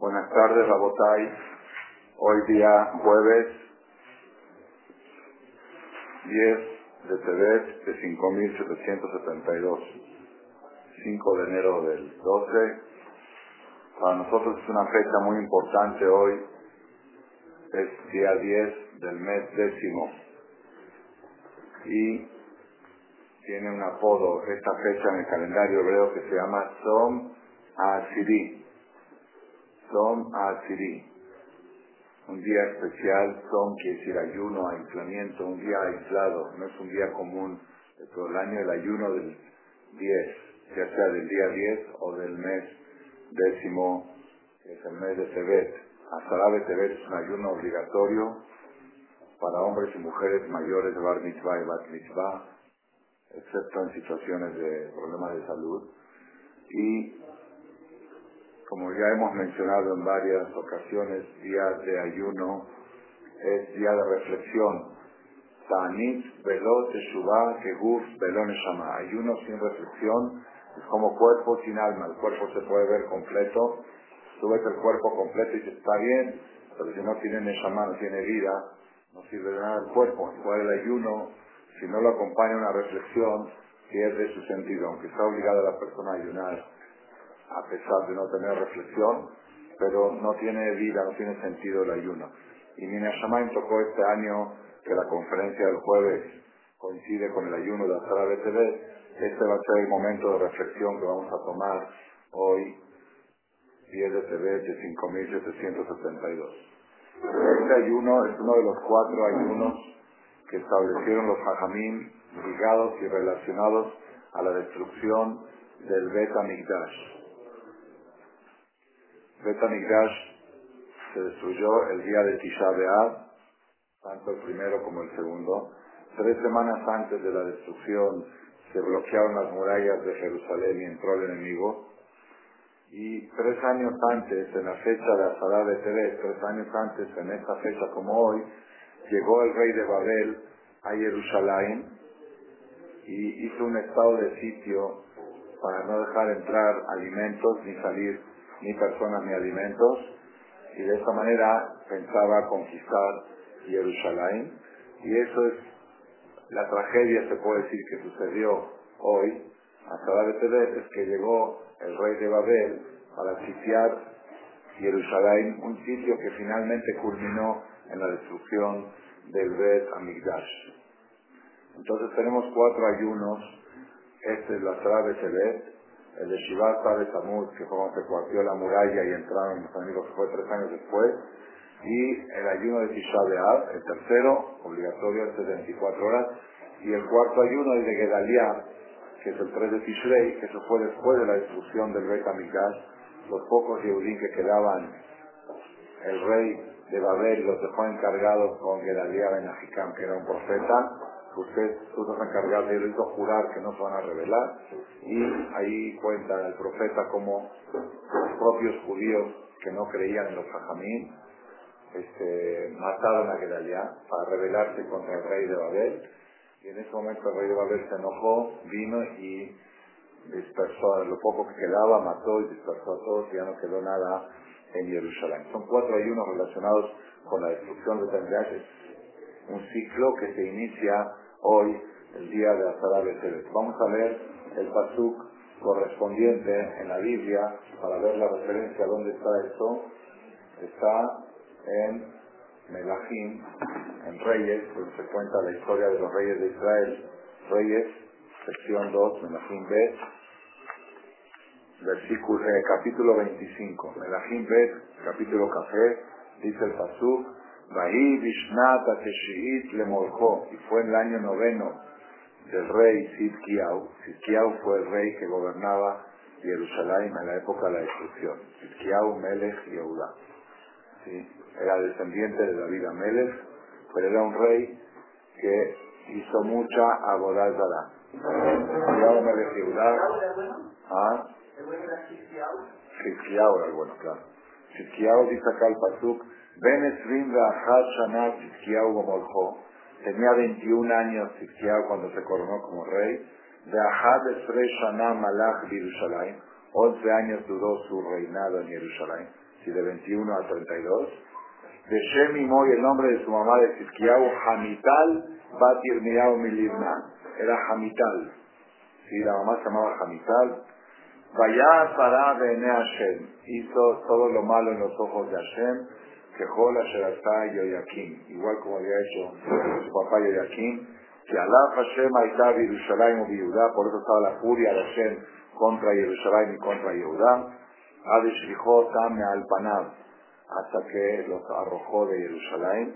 Buenas tardes, Rabotay. Hoy día jueves 10 de Tebet de 5772, 5 de enero del 12. Para nosotros es una fecha muy importante hoy. Es día 10 del mes décimo. Y tiene un apodo esta fecha en el calendario hebreo que se llama Som Asiri. Som Asiri. Un día especial, Som quiere decir ayuno, aislamiento, un día aislado, no es un día común de todo el año, el ayuno del 10, ya sea del día 10 o del mes décimo, que es el mes de Tebet. Asarabe Tebet es un ayuno obligatorio para hombres y mujeres mayores de Bar Mitzvah y Bat Mitzvah, excepto en situaciones de problemas de salud. Y como ya hemos mencionado en varias ocasiones, día de ayuno es día de reflexión. Tanit, velot, teshuvah, keguf, velón, neshama. Ayuno sin reflexión es como cuerpo sin alma. El cuerpo se puede ver completo. Tú ves el cuerpo completo y está bien, pero si no tiene neshama, no tiene vida, no sirve de nada el cuerpo. Igual el ayuno, si no lo acompaña una reflexión, pierde su sentido. Aunque está obligada la persona a ayunar, a pesar de no tener reflexión, pero no tiene vida, no tiene sentido el ayuno. Y Minashamayim tocó este año que la conferencia del jueves coincide con el ayuno de Azara BTV. Este va a ser el momento de reflexión que vamos a tomar hoy, 10 de TV de 5772. Este ayuno es uno de los cuatro ayunos que establecieron los hajamim ligados y relacionados a la destrucción del Bet Amigdash. Bet Amigdash se destruyó el día de Tisha B'Av, tanto el primero como el segundo. Tres semanas antes de la destrucción se bloquearon las murallas de Jerusalén y entró el enemigo. Y tres años antes, en la fecha de Azadá de Tebet, tres años antes, en esta fecha como hoy, llegó el rey de Babel a Jerusalén y hizo un estado de sitio para no dejar entrar alimentos ni salir ni personas ni alimentos y de esa manera pensaba conquistar Jerusalén y eso es la tragedia se puede decir que sucedió hoy hasta la Tebet es que llegó el rey de Babel para sitiar Jerusalén, un sitio que finalmente culminó en la destrucción del Bet Amigdash. Entonces tenemos cuatro ayunos. Este es la Sara Tebet, el de Shivat de Tamuz, que fue cuando se cuartió la muralla y entraron enemigos, que fue tres años después, y el ayuno de Tisha B'Av, el tercero, obligatorio, de 24 horas, y el cuarto ayuno es de Gedaliah, que es el 3 de Tishrei, que eso fue después de la destrucción del rey Kamikash, los pocos Yehudim que quedaban, el rey de Babel los dejó encargados con Gedaliah Ben Ahikam, que era un profeta, usted, tú te vas a encargar de él, hizo jurar que no se van a revelar, y ahí cuenta el profeta como los propios judíos que no creían en los hajamim, este, mataron a Gedaliah para rebelarse contra el rey de Babel, y en ese momento el rey de Babel se enojó, vino y dispersó a lo poco que quedaba, mató y dispersó a todos y ya no quedó nada en Jerusalén. Son cuatro ayunos relacionados con la destrucción de Tendrías, un ciclo que se inicia hoy, el día de Azara Betebet. Vamos a ver el pasuk correspondiente en la Biblia para ver la referencia dónde está esto. Está en Melahim, en Reyes, donde se cuenta la historia de los reyes de Israel. Reyes, sección 2, Melahim Bet, versículo, eh, capítulo 25. Melahim Bet, capítulo café, dice el pasuk, Bahí Vishnat Ateshiit Lemoljo, y fue en el año noveno del rey Sidkiau. Sidkiau fue el rey que gobernaba Jerusalén en la época de la destrucción. Sidkiau Melech Yehuda. ¿Sí? Era descendiente de David Amelech, pero era un rey que hizo mucha abodazara. Sidkiau Melech Yehuda. ¿Ah? Sidkiau era el bueno, claro. Sidkiau dice acá el Pasuk, Ben Esrim Be'achad Shanat Sidkiau Gomoljo. Tenía 21 años Sidkiau cuando se coronó como rey. Be'achad Esre Shana Malach Jerusalén. 11 años duró su reinado en Jerusalén. si de 21 a 32. De Shem Moy, el nombre de su mamá de Tzidkiyahu, Hamital Batir Mirao Milibna. Era Hamital. Sí, la mamá se llamaba Hamital. Vaya Sarah Bene Hashem. Hizo todo lo malo en los ojos de Hashem. Que Jola Sherastá Yoyakim. Igual como había hecho su papá Yoyakim. Que Alá Hashem Aitá Yerushalayim o Yehudá. Por eso estaba la furia de Hashem contra Yerushalayim y contra Yehudá. Adeshrijó Tame al Panab. Hasta que los arrojó de Jerusalén.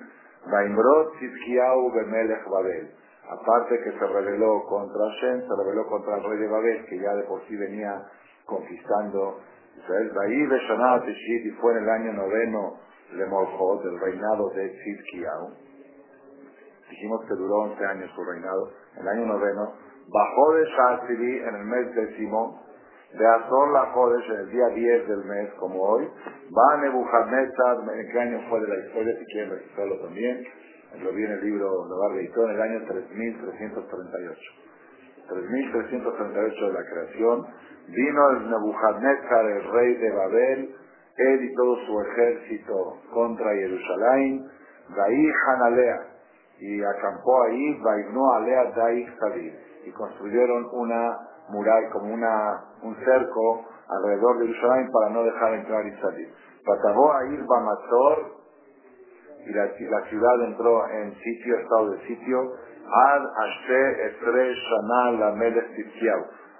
Vaimrot Tzidkiyahu Bemelech Babel aparte que se rebeló contra Hashem, se rebeló contra el rey de Babel, que ya de por sí venía conquistando Israel. Ahí de y fue en el año noveno de Morjot, del reinado de Tzidkiyahu. Dijimos que duró 11 años su reinado. El año noveno, bajó de Shazili en el mes décimo, de Azor la Jodesh en el día 10 del mes, como hoy. Va a Nebuchadnezzar, ¿en qué año fue de la historia? Si quieren registrarlo también. Lo vi en el libro de Barbeito en el año 3338. 3338 de la creación. Vino el Nebuchadnezzar, el rey de Babel, él y todo su ejército contra Jerusalén, Daí Hanalea, y acampó ahí, Vaigno Alea Daí y construyeron una muralla, como una, un cerco alrededor de Jerusalén para no dejar entrar y salir. Patagó a Bamator, y la, la, ciudad entró en sitio, estado de sitio, Ad Ashe Estre Shana la Melech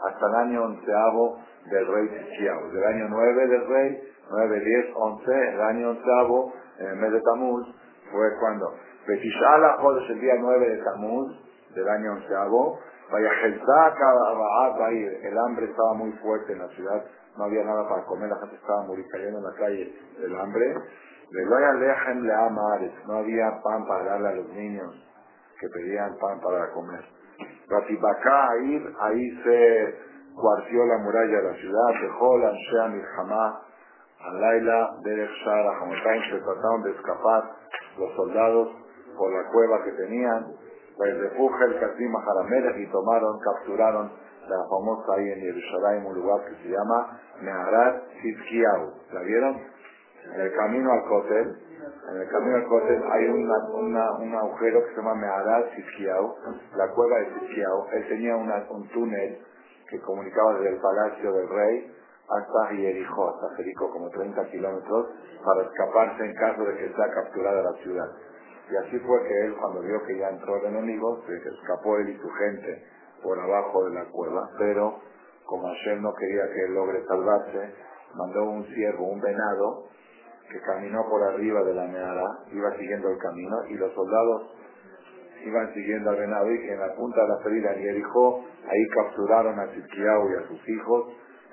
hasta el año onceavo del rey Tzitkiau. Del año nueve del rey, nueve, diez, once, el año onceavo, en el mes de Tamuz, fue cuando Betishala Jodes el día nueve de Tamuz, del año onceavo, el hambre estaba muy fuerte en la ciudad, no había nada para comer, la gente estaba muy cayendo en la calle del hambre. No había pan para darle a los niños que pedían pan para comer. Ratibacá, ahí, ahí se cuartió la muralla de la ciudad, dejó la Anshea Milhamá, Alaila, Derech Shara, Hamotaim, se trataron de escapar los soldados por la cueva que tenían, el refugio el Katim Haramelech y tomaron, capturaron la famosa ahí en Jerusalén, un lugar que se llama Neharat Tzidkiyahu. ¿La vieron? En el camino al Kotel, en el camino al Kotel hay una, un agujero que se llama Meharat Sisquiao, la cueva de Sisquiao. Él tenía un túnel que comunicaba desde el palacio del rey hasta Jericó, hasta Jericó, como 30 kilómetros, para escaparse en caso de que sea capturada la ciudad. Y así fue que él, cuando vio que ya entró el enemigo, se escapó él y su gente por abajo de la cueva, pero como Hashem no quería que él logre salvarse, mandó un ciervo, un venado, que caminó por arriba de la Meara, iba siguiendo el camino y los soldados iban siguiendo al venado y en la punta de la ferida en Jericó, ahí capturaron a Tzidkiyahu y a sus hijos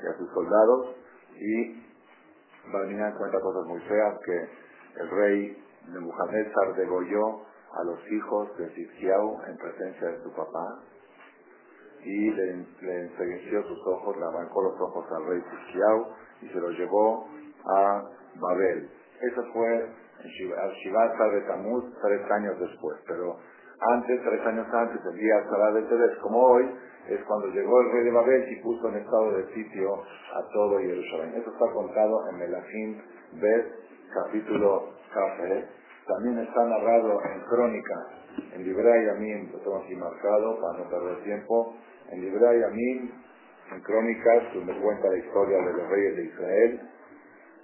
y a sus soldados y Balminán cuenta cosas muy feas que el rey Nebuchadnezzar degolló a los hijos de Tzidkiyahu en presencia de su papá y le, le sus ojos, le arrancó los ojos al rey Tzidkiyahu y se los llevó a Babel. Eso fue al Shivat de Tamuz tres años después, pero antes, tres años antes, el día de Tedes, como hoy, es cuando llegó el rey de Babel y puso en estado de sitio a todo Jerusalén. Eso está contado en Melahim Bet, capítulo Café. También está narrado en Crónicas, en Libra y Amin, lo tengo aquí marcado para no perder tiempo, en Libra y Amin, en Crónicas, donde cuenta la historia de los reyes de Israel,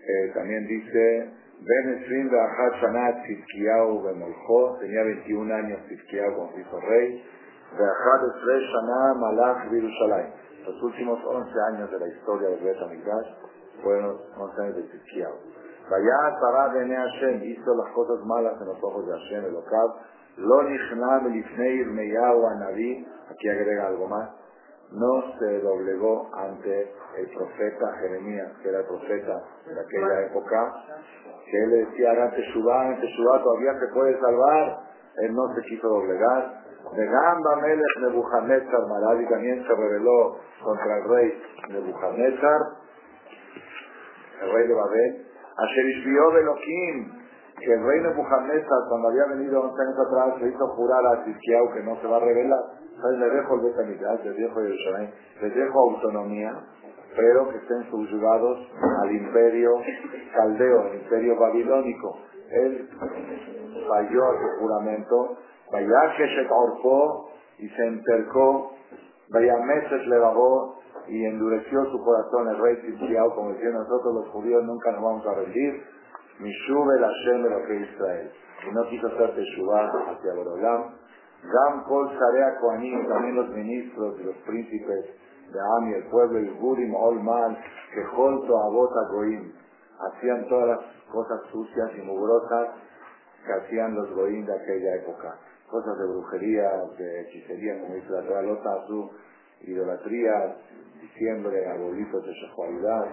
eh, también dice, Ben Esrim Be'achat Shanat Tzidkiyahu Bemolcho, tenía 21 años Tzidkiyahu con hijo rey, Los últimos 11 años de la historia del Bet HaMikdash fueron los 11 años de Tzidkiyahu. Vaya Tara Bene Hashem hizo las cosas malas en los ojos de Hashem, el Okav, Lo Nichnam Lifnei Irmeyahu Anavi, aquí agrega algo más, no se doblegó ante el profeta Jeremías, que era el profeta de aquella época, que él le decía, haga Teshuvah, en Teshuvah todavía se puede salvar, él no se quiso doblegar. De Gamba Melech Nebuchadnezzar, Maradi también se rebeló contra el rey Nebuchadnezzar, el rey de Babel. Asher de Elohim, que el rey Nebuchadnezzar, cuando había venido 11 años atrás, se hizo jurar a Tzidkiyahu que no se va a rebelar. ¿Sabes? Le dejo el Betamigdash, le dejo Jerusalén, le dejo autonomía, pero que estén subyugados al imperio caldeo, al imperio babilónico. Él falló a su juramento, vaya que se corpó y se entercó, vaya meses le bajó y endureció su corazón el rey Tzidkiyahu, como decía nosotros los judíos nunca nos vamos a rendir, Mishube la de lo que Israel. Y no quiso hacer Teshuvah hacia Borolam. Gam Kol Sarea Kohanim, también los ministros y los príncipes de Ami, el pueblo, y Gurim Olman, que junto a Bota Goim, hacían todas las cosas sucias y mugrosas que hacían los Goim de aquella época. Cosas de brujería, de hechicería, como dice la Torah, Azul, idolatría, diciéndole arbolitos de sexualidad.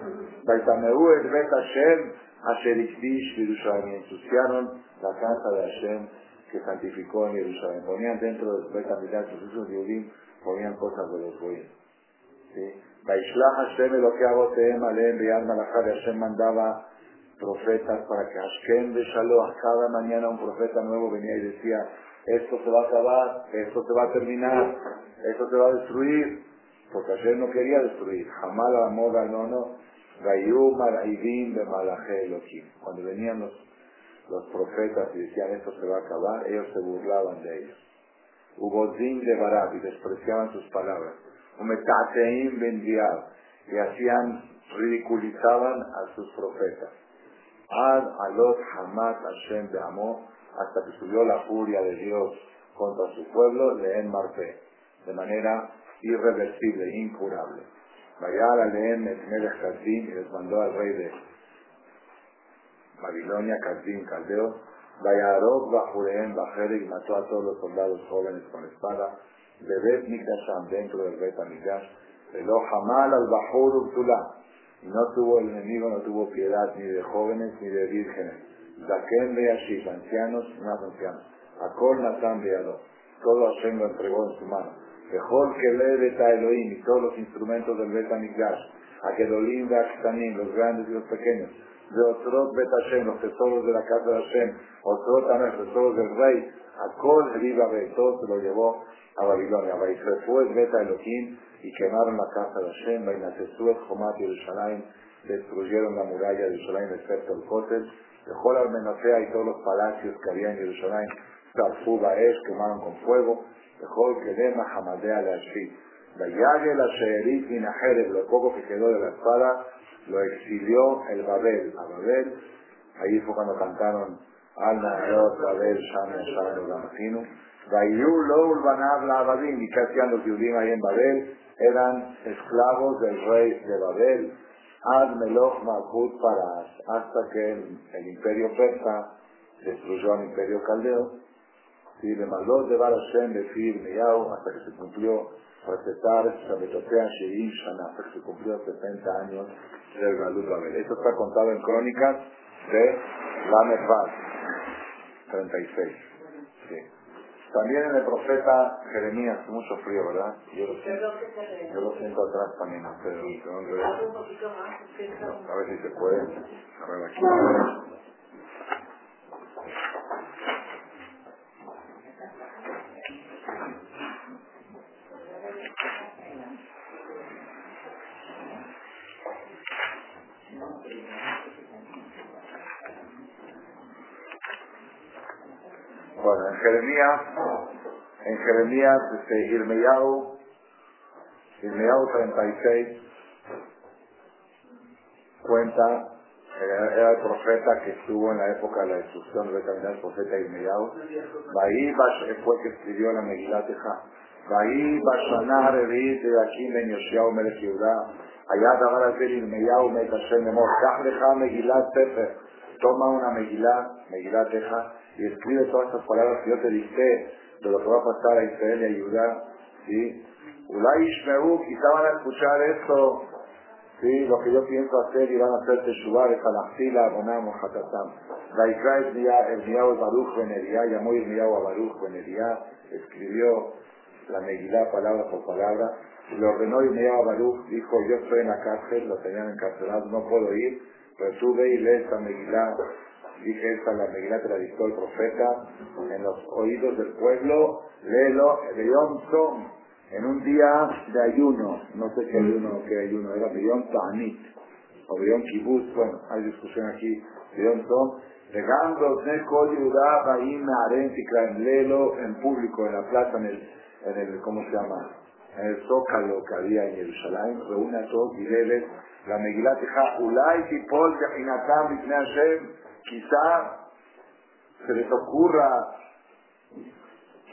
Baitameu et Bet Hashem, Asher Yerushalayim. Ensuciaron la casa de Hashem que santificó en Jerusalén. Ponían dentro del Bet Amidah, sus de ponían cosas de los goyim. ¿Sí? Baishlach Hashem lo que hago Teem Alem Be'al Malachá de Hashem mandaba profetas para que Hashem de Shalom, cada mañana un profeta nuevo venía y decía, esto se va a acabar, esto se va a terminar, esto se va a destruir, porque ayer no quería destruir. Jamás la moda no, no. de Cuando venían los, los profetas y decían esto se va a acabar, ellos se burlaban de ellos. Hubo de Barab y despreciaban sus palabras. Umetateim y hacían, ridiculizaban a sus profetas. Ad alot hamat Hashem de amor hasta que subió la furia de Dios contra su pueblo, leen Marpe, de manera irreversible, incurable. Vaya a leer el Kazim y les mandó al rey de Babilonia, Kazim, Caldeo, vaya a Rob, Bajureem, Bajere y mató a todos los soldados jóvenes con espada, de Bet dentro del Bet Amigash, lo Hamal al Bajur Urtulá, y no tuvo el enemigo, no tuvo piedad ni de jóvenes ni de vírgenes. Zaken Beashif, ancianos y más ancianos. Akol Natan Beado, todo Hashem lo entregó en su mano. Mejor que lee Beta Elohim y todos los instrumentos del Beta Mikdash, Akedolim, Aktanim, los grandes y los pequeños, de Otrot Beta Hashem, los tesoros de la casa de Hashem, Otrot los tesoros del rey, Akol Viva Be, todo se lo llevó a Babilonia. Baisrefuet Beta Elohim y quemaron la casa de Hashem, Bainatesuet Jomat Yerushalayim, destruyeron la muralla de Jerusalén, excepto el Kotel, dejó la Armenofea y todos los palacios que había en Jerusalén, Tarfuba Es, quemaron con fuego, Dejó que dema jamadea la Vayague la sheerit minajereb, lo poco que quedó de la espada, lo exilió el Babel, a Babel. Ahí fue cuando cantaron Al Naharot, Babel, Shame, Shame, Gamafinu. Vayu Loul Banav la Abadim, y que hacían los judíos ahí en Babel, eran esclavos del rey de Babel. Hasta que el, el imperio persa destruyó al imperio caldeo ¿sí? de Malot de Barashem de Fir hasta que se cumplió recetar Shabetotea Sheim Shana, hasta que se cumplió 70 años del Galut Babel. Esto está contado en crónicas de la 36. También en el profeta Jeremías, mucho frío, ¿verdad? Yo lo siento, yo lo siento atrás también, pero, a ver si se puede. A ver aquí. Jeremías, en Jeremías, este, Irmeyau, Irmeyau 36, cuenta, era el profeta que estuvo en la época de la destrucción de caminar el profeta Irmeyau. Bahí fue que escribió la Megilateja. Bahí Bashaná Revit de aquí Ben Yoshiao Melech Yehudá. Allá dabar al Irmeyau Met Hashem Memor. Kach lecha Megilat Sefer. Toma una Megilat, Megilat Teja y escribe todas estas palabras que yo te dije de lo que va a pasar a Israel y a Judá, ¿sí? Ulay Ishmeú, quizá van a escuchar esto, ¿sí? Lo que yo pienso hacer y van a hacer Teshuvah, es Alachila, Bonam, Hatatam. Laikra Elmiyahu Baruch Benería, llamó Elmiyahu a Baruch Benería, escribió la Megilá palabra por palabra, le ordenó Elmiyahu a Baruch, dijo, yo estoy en la cárcel, lo tenían encarcelado, no puedo ir, pero y lee esta Megilá Dije esta la Megilá te la dictó el profeta en los oídos del pueblo. Léelo, León Tom. en un día de ayuno, no sé qué ayuno qué ayuno era, Bidón Ta'anit, o Bidón Kibbutz, bueno, hay discusión aquí, Bidón Tom, llegando Neko Yudá, Baim, Aren, Lelo, en público, en la plaza, en el, en el, ¿cómo se llama? En el Zócalo que había en Jerusalén, reúne a todos y léele la Megilá Teja, Ulay, Tipol, Yahinatam, Bifne Hashem, quizá se les ocurra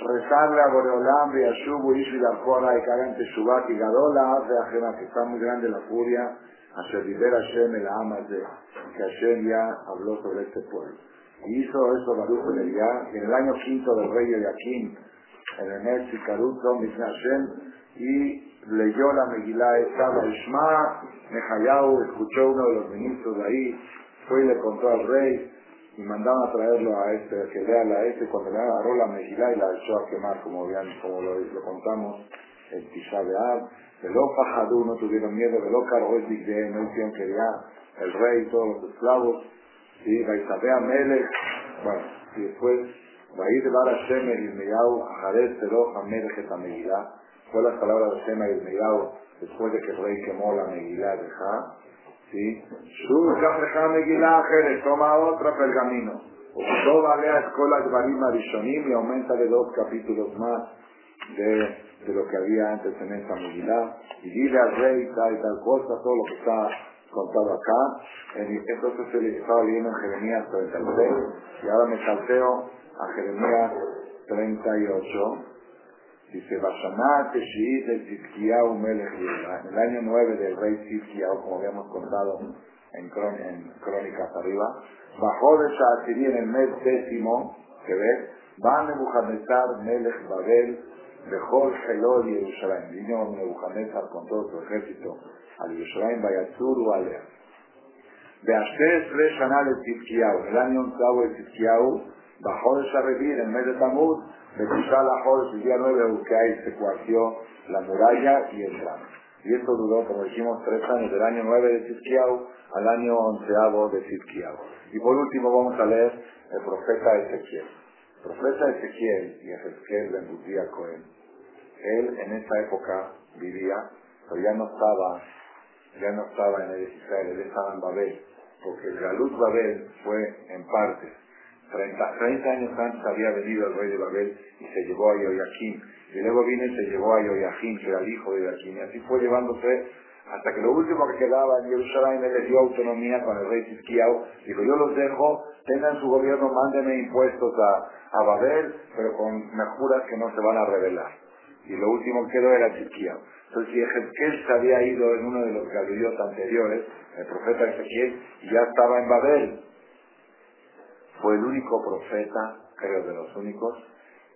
rezarle a Boreolam, y a Shubu, Ishu y Darkora, y que hagan Teshuvah, y Gadola, hace ajena, que está muy grande la furia, a Shevibera Hashem, el ama de que Hashem ya habló sobre este pueblo. Y hizo eso Baruch en el en el año quinto del rey Yaquín, en el mes Sikaruto, Mishna Hashem, y leyó la Megilá estaba Ishma, Nehayahu, escuchó uno de los ministros de ahí, fue y le contó al rey, y mandaban a traerlo a este, que lea la este, cuando le agarró la Megilá y la echó a quemar, como, bien, como lo, lo contamos, el Tisha de Ab, Veló Fajadú, no tuvieron miedo, Veló Cargó el no hicieron que ya el rey y todos los esclavos, y Baisabea Melech, bueno, y después, Baid Bar Hashem el Irmeyau, Ajadet Veló Hamelech et Megilá, fue las palabras de Hashem el Irmeyau, después de que el rey quemó la Megilá de Ja, ¿sí? Megilá Jerez, toma otra pergamino. Toda lea escuela de Barim Arishonim y aumenta de dos capítulos más de, de lo que había antes en esta Megilá. Y dile al rey tal y tal cosa, todo lo que está contado acá. Entonces se estaba leyendo en Jeremías 36 y ahora me salteo a Jeremías 38 Dice, Bashaná Teshit el Tzidkiyahu Melech En el año 9 del rey Tzidkiyahu, como habíamos contado en, crónicas arriba, bajó de Shaatiri en el mes décimo, que ve, va Nebuchadnezzar Melech Babel, Bejol Helol y Jerusalén. Vino Nebuchadnezzar con todo su ejército al Jerusalén, Bayatzur u Alea. Beashter tres Shanal el Tzidkiyahu. El año 11 el Tzidkiyahu bajó de Sharevir en mes de de la Jorge, el día 9 que ahí se cuarció la muralla y el tramo. Y esto duró, como dijimos, tres años, del año 9 de Tzidkiyahu al año onceavo de Tzidkiyahu. Y por último vamos a leer el profeta Ezequiel. El profeta Ezequiel y Ezequiel de embutía Cohen. Él en esa época vivía, pero ya no estaba, ya no estaba en el Israel, él estaba en Babel, porque el Galut Babel fue en partes 30, años antes había venido el rey de Babel y se llevó a Yoyaquín. Y luego vino y se llevó a Yoyaquín, que era el hijo de Yoyaquín. Y así fue llevándose hasta que lo último que quedaba en Jerusalén le dio autonomía con el rey Tzidkiyahu. Dijo, yo los dejo, tengan su gobierno, mándenme impuestos a, a Babel, pero con me juras que no se van a rebelar. Y lo último que quedó era Tzidkiyahu. Entonces, si Ezequiel se había ido en uno de los galillos anteriores, el profeta Ezequiel, ya estaba en Babel, fue el único profeta, creo de los únicos,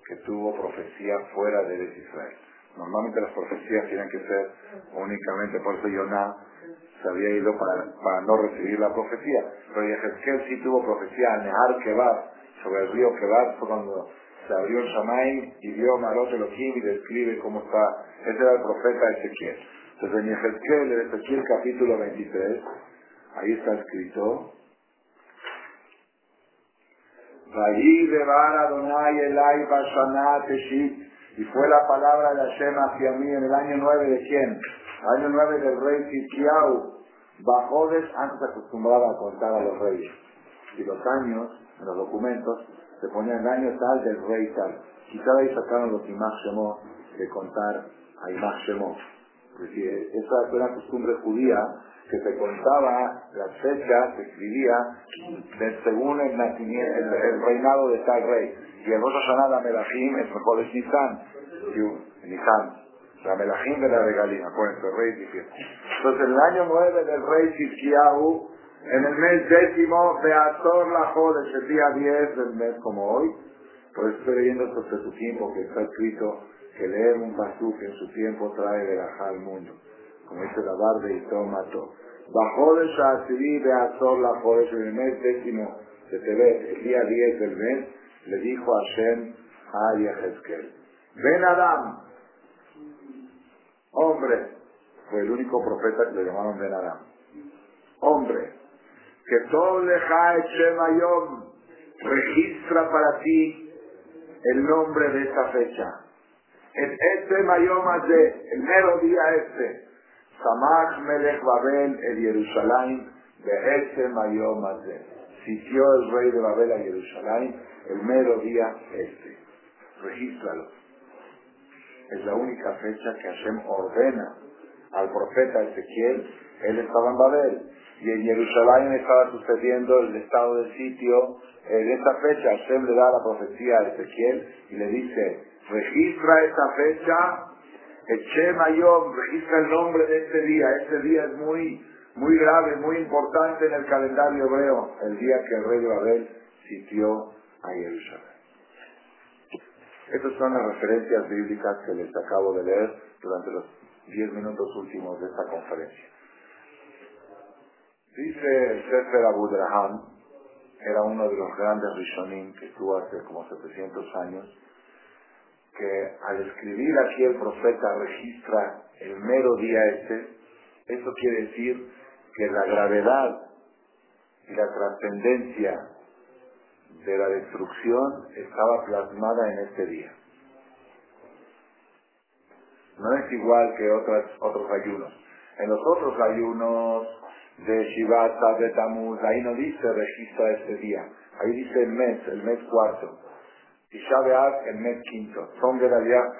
que tuvo profecía fuera de Israel. Normalmente las profecías tienen que ser únicamente, por eso Yoná se había ido para, no recibir la profecía. Pero Ezequiel sí tuvo profecía en Nehar Kebar, sobre el río Kebar, fue cuando se abrió el Shamaim y vio Marot Elohim y describe cómo está. Ese era el profeta Ezequiel. Entonces en Ezequiel, en Ezequiel capítulo 23, ahí está escrito, y fue la palabra de Hashem hacia mí en el año 9 de quién? Año 9 del rey Tzidkiyahu. Bajó de, antes acostumbraba a contar a los reyes. Y los años, en los documentos, se ponía el año tal del rey tal. Quizá ahí sacaron los Imach de contar a Imach Shemot. esa fue una costumbre judía que se contaba las fechas, se escribía según el, nacimiento, el, reinado de tal rey. Y el Rosh Hashanah, la Melahim, es mejor es Nisan, Nisan. La Melahim de la regalía, acuérdense, el rey dice. Entonces, en el año 9 del rey Tzidkiyahu, en el mes décimo, Beator la Jodes, el día 10 del mes como hoy, por eso estoy leyendo su tiempo, que está escrito que leer un pasú que en su tiempo trae de al mundo como dice la barba y todo mató. Bajó de Shasiri de Azor la Jodesh en el mes décimo de Tebet, el día 10 del mes, le dijo a Shem a Yehezkel, ven Adam, hombre, fue el único profeta que le llamaron Ben Adam, hombre, que todo leja Shemayom registra para ti el nombre de esta fecha. En este mayoma de, el mero día este, Samach Melech Babel el Jerusalén, de mayoma de. Sitió el rey de Babel a Jerusalén el mero día este. Regístralo. Es la única fecha que Hashem ordena al profeta Ezequiel. Él estaba en Babel y en Jerusalén estaba sucediendo el estado de sitio. En esta fecha Hashem le da la profecía a Ezequiel y le dice, registra esta fecha, Eche Mayom, registra el nombre de este día. Este día es muy, muy grave, muy importante en el calendario hebreo, el día que el rey de Babel sitió a Jerusalén. Estas son las referencias bíblicas que les acabo de leer durante los diez minutos últimos de esta conferencia. Dice el Sefer Abu Draham, era uno de los grandes Rishonim que estuvo hace como 700 años, que al escribir aquí el profeta registra el mero día este, eso quiere decir que la gravedad y la trascendencia de la destrucción estaba plasmada en este día. No es igual que otros ayunos. En los otros ayunos de Shivata, de Tamuz, ahí no dice registra este día. Ahí dice el mes, el mes cuarto. Y Shabeat, el mes quinto. Son Gedaliah,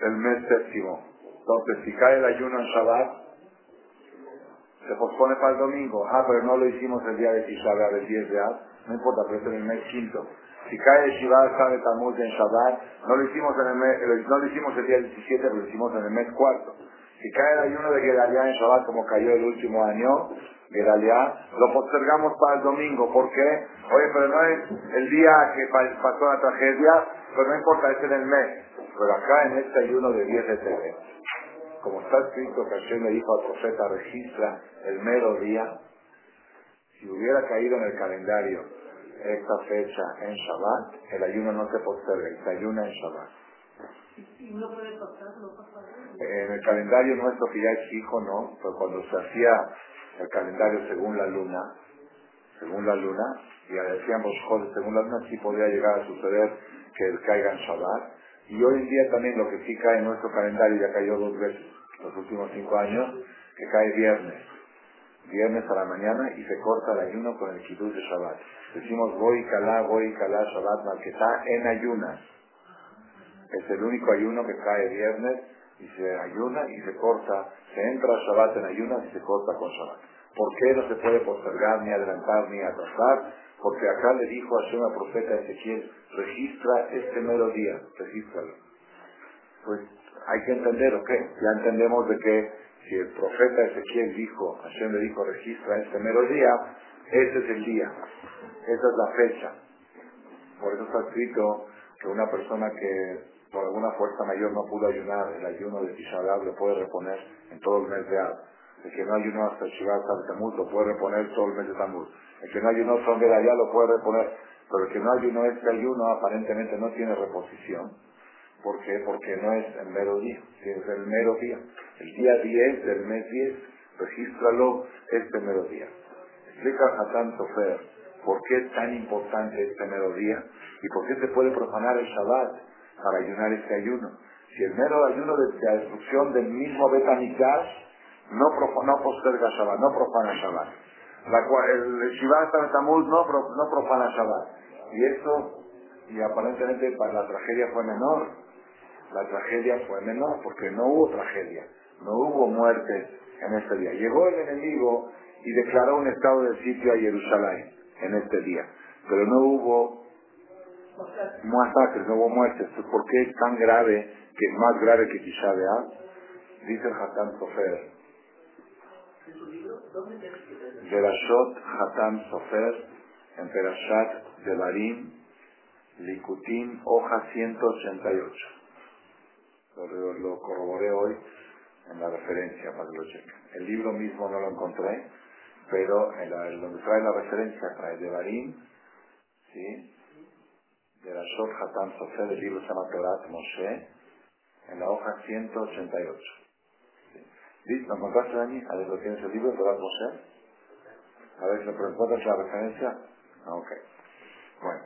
el mes séptimo. Entonces, si cae el ayuno en Shabbat, se pospone para el domingo. Ah, pero no lo hicimos el día de Tisha el 10 de Av. No importa, pero es en el mes quinto. Si cae Shiva sabe Tamuz en Shabbat, no lo hicimos en el mes, no lo hicimos el día 17, pero lo hicimos en el mes cuarto. Si cae el ayuno de Gedaliah en Shabbat como cayó el último año, Gedaliah, lo postergamos para el domingo. ¿Por qué? Oye, pero no es el día que pasó la tragedia, pero no importa, es en el mes. Pero acá en este ayuno de 10 de TV, como está escrito que Hashem le dijo al profeta, registra el mero día, si hubiera caído en el calendario esta fecha en Shabbat, el ayuno no se posterga, se ayuna en Shabbat. ¿Y no puede pasar? ¿No pasa En el calendario nuestro que ya es fijo, no, pero cuando se hacía el calendario según la luna, según la luna, y decíamos, joder, según la luna sí podría llegar a suceder que caiga en Shabbat. Y hoy en día también lo que sí cae en nuestro calendario, ya cayó dos veces los últimos cinco años, que cae viernes. Viernes a la mañana y se corta el ayuno con el kiddush de Shabbat. Decimos, voy calá, voy calá, Shabbat, malquetá, en ayunas. Es el único ayuno que cae viernes y se ayuna y se corta, se entra a Shabbat en ayunas y se corta con Shabbat. ¿Por qué no se puede postergar, ni adelantar, ni atrasar? Porque acá le dijo a al profeta Ezequiel, registra este mero día, regístralo. Pues hay que entender, ¿ok? Ya entendemos de que si el profeta Ezequiel dijo, Hashem le dijo, registra este mero día, ese es el día, esa es la fecha. Por eso está escrito que una persona que por alguna fuerza mayor no pudo ayunar, el ayuno de Tisha lo puede reponer en todo el mes de Ab. El que no ayunó hasta Shivat Tamuz lo puede reponer todo el mes de Tamuz. El que no ayunó son de lo puede reponer. Pero el que no ayunó este ayuno aparentemente no tiene reposición. ¿Por qué? Porque no es el mero día, es el mero día. El día 10 del mes 10, regístralo este mero día. Explica Hatán Sofer por qué es tan importante este mero día y por qué se puede profanar el Shabbat para ayunar este ayuno. Si el mero ayuno de la destrucción del mismo Betamigdash no, no posterga Shabbat, no profana Shabbat. La, el Shivat Tamuz no, no profana Shabbat. Y eso, y aparentemente para la tragedia fue menor. La tragedia fue menor porque no hubo tragedia, no hubo muertes en este día. Llegó el enemigo y declaró un estado de sitio a Jerusalén en este día. Pero no hubo masacres, no hubo muertes. ¿Por qué es tan grave, que es más grave que Tisha Dice el Hatan Sofer. Berashot Hatan Sofer en Perashat Devarim, Likutim, hoja 188. Lo, corroboré hoy en la referencia para que lo chequen. El libro mismo no lo encontré, pero en la, donde trae la referencia trae Devarim, ¿sí? De la Shot Hatan Sofer, el libro se llama Torat Moshe, en la hoja 188. ¿Sí? ¿Listo? ¿Encontraste, Dani? A ver, ¿lo tienes el libro, Torat Moshe? A ver si me encuentras la referencia. Ah, ok. Bueno.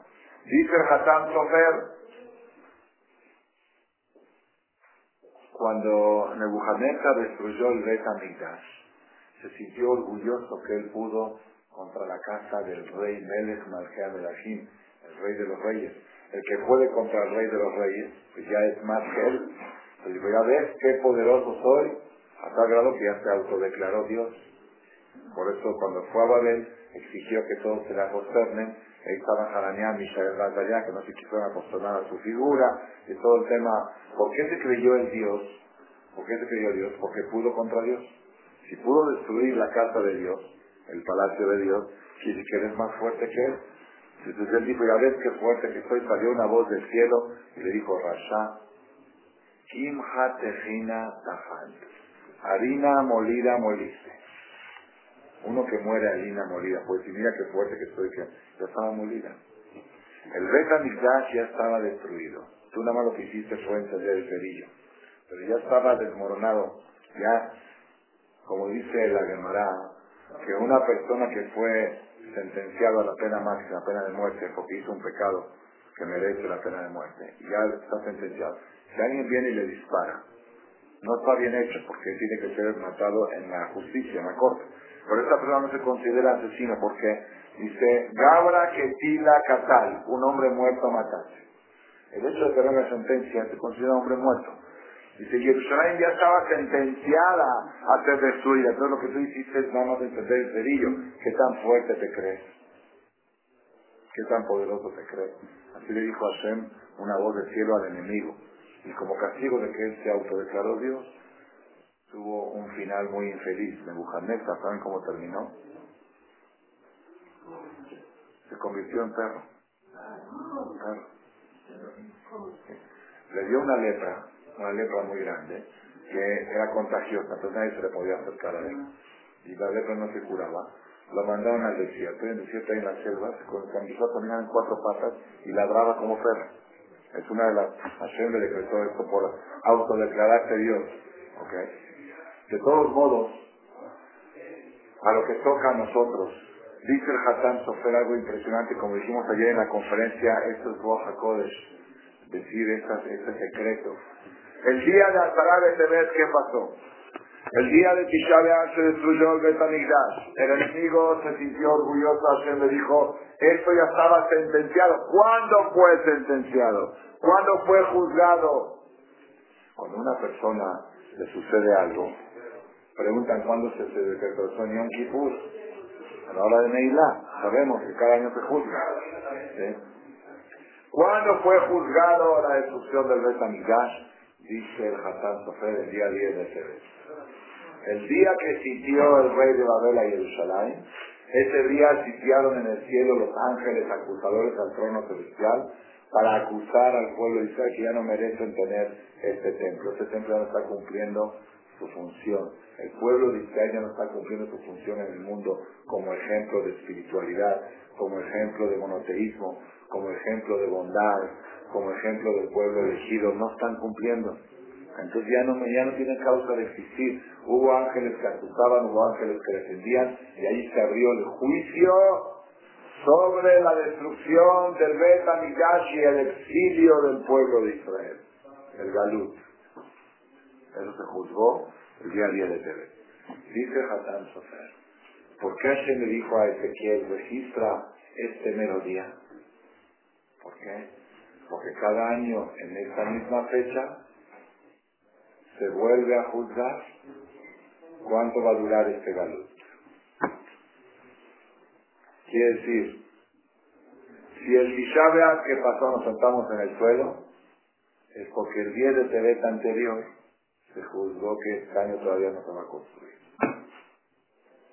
Dice el Hatan Sofer, Cuando Nebuchadnezzar destruyó el Bet se sintió orgulloso que él pudo contra la casa del rey Melech Malchea Melachim, el rey de los reyes. El que puede contra el rey de los reyes, pues ya es más que él. Pues ya ves qué poderoso soy, a tal grado que ya se autodeclaró Dios. Por eso cuando fue a Babel, exigió que todos se le acosternen. Ahí estaban Haraneán, Mishael allá, que no se quisieron acostumbrar a su figura, y todo el tema. ¿Por qué se creyó en Dios? ¿Por qué se creyó Dios? Porque pudo contra Dios. Si pudo destruir la casa de Dios, el palacio de Dios, quiere que eres más fuerte que él. Entonces él dijo, ya ves qué fuerte que estoy, salió una voz del cielo y le dijo, Rasha, Kim Hatejina Tafant, harina molida moliste. Uno que muere harina molida, pues y mira qué fuerte que estoy, que ya estaba molida. El Betamigdash ya estaba destruido. Tú nada más lo que hiciste fue encender el cerillo. Pero ya estaba desmoronado. Ya, como dice la Gemara, que una persona que fue sentenciado a la pena máxima, la pena de muerte, porque hizo un pecado que merece la pena de muerte, ya está sentenciado. Si alguien viene y le dispara, no está bien hecho, porque tiene que ser matado en la justicia, en la corte. Pero esta persona no se considera asesino porque dice, Gabra Ketila Katal, un hombre muerto mataste. El hecho de tener una sentencia se considera hombre muerto. Dice, Jerusalén ya estaba sentenciada a ser destruida. Entonces lo que tú hiciste es nada más entender el cerillo. ¿Qué tan fuerte te crees? ¿Qué tan poderoso te crees? Así le dijo Hashem una voz del cielo al enemigo. Y como castigo de que él se autodeclaró Dios, tuvo un final muy infeliz. Nebuchadnezzar, ¿saben cómo terminó? Se convirtió en perro. perro. Le dio una lepra, una lepra muy grande, que era contagiosa, entonces nadie se le podía acercar a él. Y la lepra no se curaba. Lo mandaron al desierto, y en el desierto, ahí en la selva, se empezó a en cuatro patas y ladraba como perro. Es una de las... Hashem le decretó esto por autodeclararse Dios. ¿ok? De todos modos, a lo que toca a nosotros, dice el Hatán Sofer algo impresionante, como dijimos ayer en la conferencia, esto es Roja decir este secreto. El día de Azará de Tebet, ¿qué pasó? El día de Tisha se destruyó el Betamigdash. El enemigo se sintió orgulloso, Hashem le dijo, esto ya estaba sentenciado. ¿Cuándo fue sentenciado? ¿Cuándo fue juzgado? Cuando una persona le sucede algo, preguntan cuándo se, se decretó en Yom Kippur. A la hora de Neilá. Sabemos que cada año se juzga. ¿Cuándo fue juzgado la destrucción del Betamigdash? Dice el Hassan Sofer el día 10 de Tebet. El día que sitió el rey de Babel a Jerusalén, ese día sitiaron en el cielo los ángeles acusadores al trono celestial para acusar al pueblo de Israel que ya no merecen tener este templo. Este templo ya no está cumpliendo su función. El pueblo de Israel ya no está cumpliendo su función en el mundo como ejemplo de espiritualidad, como ejemplo de monoteísmo, como ejemplo de bondad, como ejemplo del pueblo elegido. No están cumpliendo. Entonces ya no, ya no tienen causa de existir. Hubo ángeles que acusaban, hubo ángeles que defendían, y ahí se abrió el juicio sobre la destrucción del Bet y el exilio del pueblo de Israel, el Galut. Eso se juzgó el día 10 de Tebet. Dice Hassan Sofer, ¿por qué se le dijo a Ezequiel, registra este mero día? ¿Por qué? Porque cada año en esta misma fecha se vuelve a juzgar cuánto va a durar este galut. Quiere decir, si el Tisha que pasó nos sentamos en el suelo, es porque el 10 de Tebet anterior se juzgó que este año todavía no se va a construir.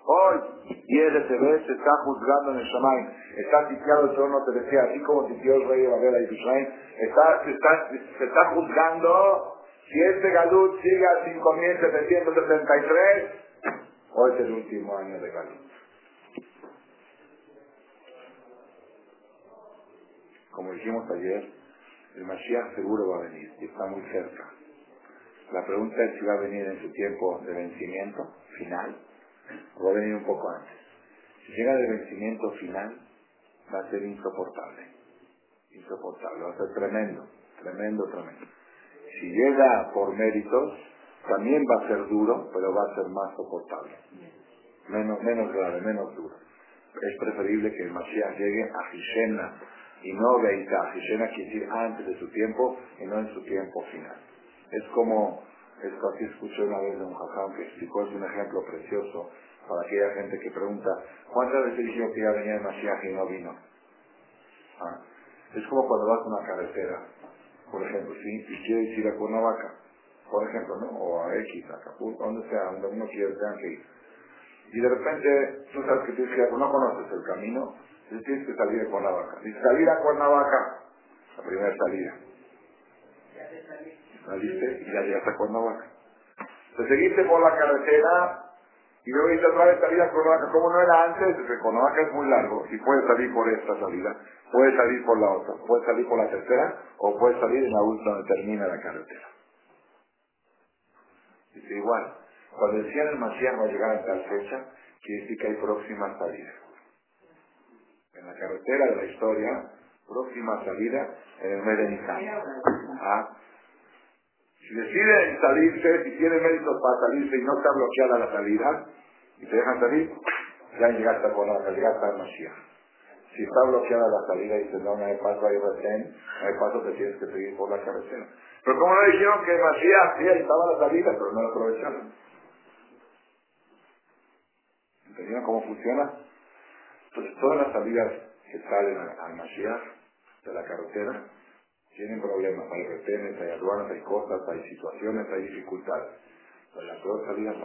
Hoy, 10 de Tebet se está juzgando en el Shamay, está sitiado el trono celestial, así como sitió el rey de Babel a Israel, está, se, está, juzgando si este Galut sigue a 5.773, hoy es el último año de Galut. Como dijimos ayer, el Mashiach seguro va a venir y está muy cerca. La pregunta es si va a venir en su tiempo de vencimiento final va a venir un poco antes. Si llega de vencimiento final, va a ser insoportable. Insoportable, va a ser tremendo, tremendo, tremendo. Si llega por méritos, también va a ser duro, pero va a ser más soportable. Menos, menos grave, menos duro. Es preferible que el Mashiach llegue a Hishena y no Beita. Hishena quiere decir antes de su tiempo y no en su tiempo final. Es como, esto aquí escuché una vez de un jajam que explicó, es un ejemplo precioso para aquella gente que pregunta, ¿cuántas veces dijeron que ya venía el Mashiach y no vino? Ah, es como cuando vas a una carretera, por ejemplo, y quieres ir a Cuernavaca, por ejemplo, ¿no? O a X, a Acapulco, donde sea, donde uno quiere, tenga que ir. Y de repente, tú sabes que tienes que ir, no conoces el camino, y tienes que salir de Cuernavaca. Y salir a Cuernavaca, la primera salida. Saliste y ya llegaste a Cuernavaca. Te seguiste por la carretera y luego dices otra vez salir a Cuernavaca. Como no era antes, porque Cuernavaca es muy largo y puedes salir por esta salida, puedes salir por la otra, puedes salir por la tercera o puedes salir en la última donde termina la carretera. Dice igual, cuando decían el Mashiach va llegar a tal fecha, quiere decir que hay próxima salida. En la carretera de la historia, próxima salida en el mes si deciden salirse, si tienen méritos para salirse y no está bloqueada la salida, y te dejan salir, ya llegaste a la llegaste al Mashiach. Si está bloqueada la salida y dices, no, no hay paso, hay retén, no hay paso, te tienes que seguir por la carretera. Pero como no dijeron que Mashiach, sí, ahí estaba la salida, pero no la aprovecharon. ¿Entendieron cómo funciona? Entonces, todas las salidas que salen al Mashiach de la carretera tienen problemas. Hay retenes, hay aduanas, hay cosas, hay situaciones, hay dificultades. Pero la peor salida es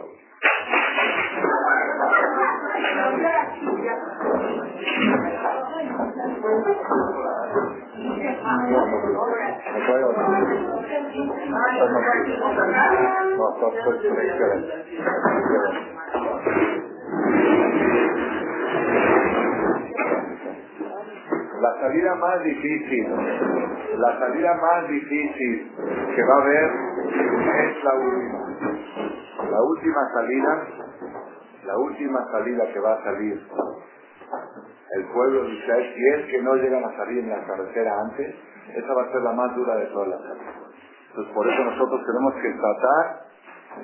salida más difícil, la salida más difícil que va a haber es la última. La última salida, la última salida que va a salir el pueblo de Israel, si es que no llegan a salir en la carretera antes, esa va a ser la más dura de todas las salidas. Entonces por eso nosotros tenemos que tratar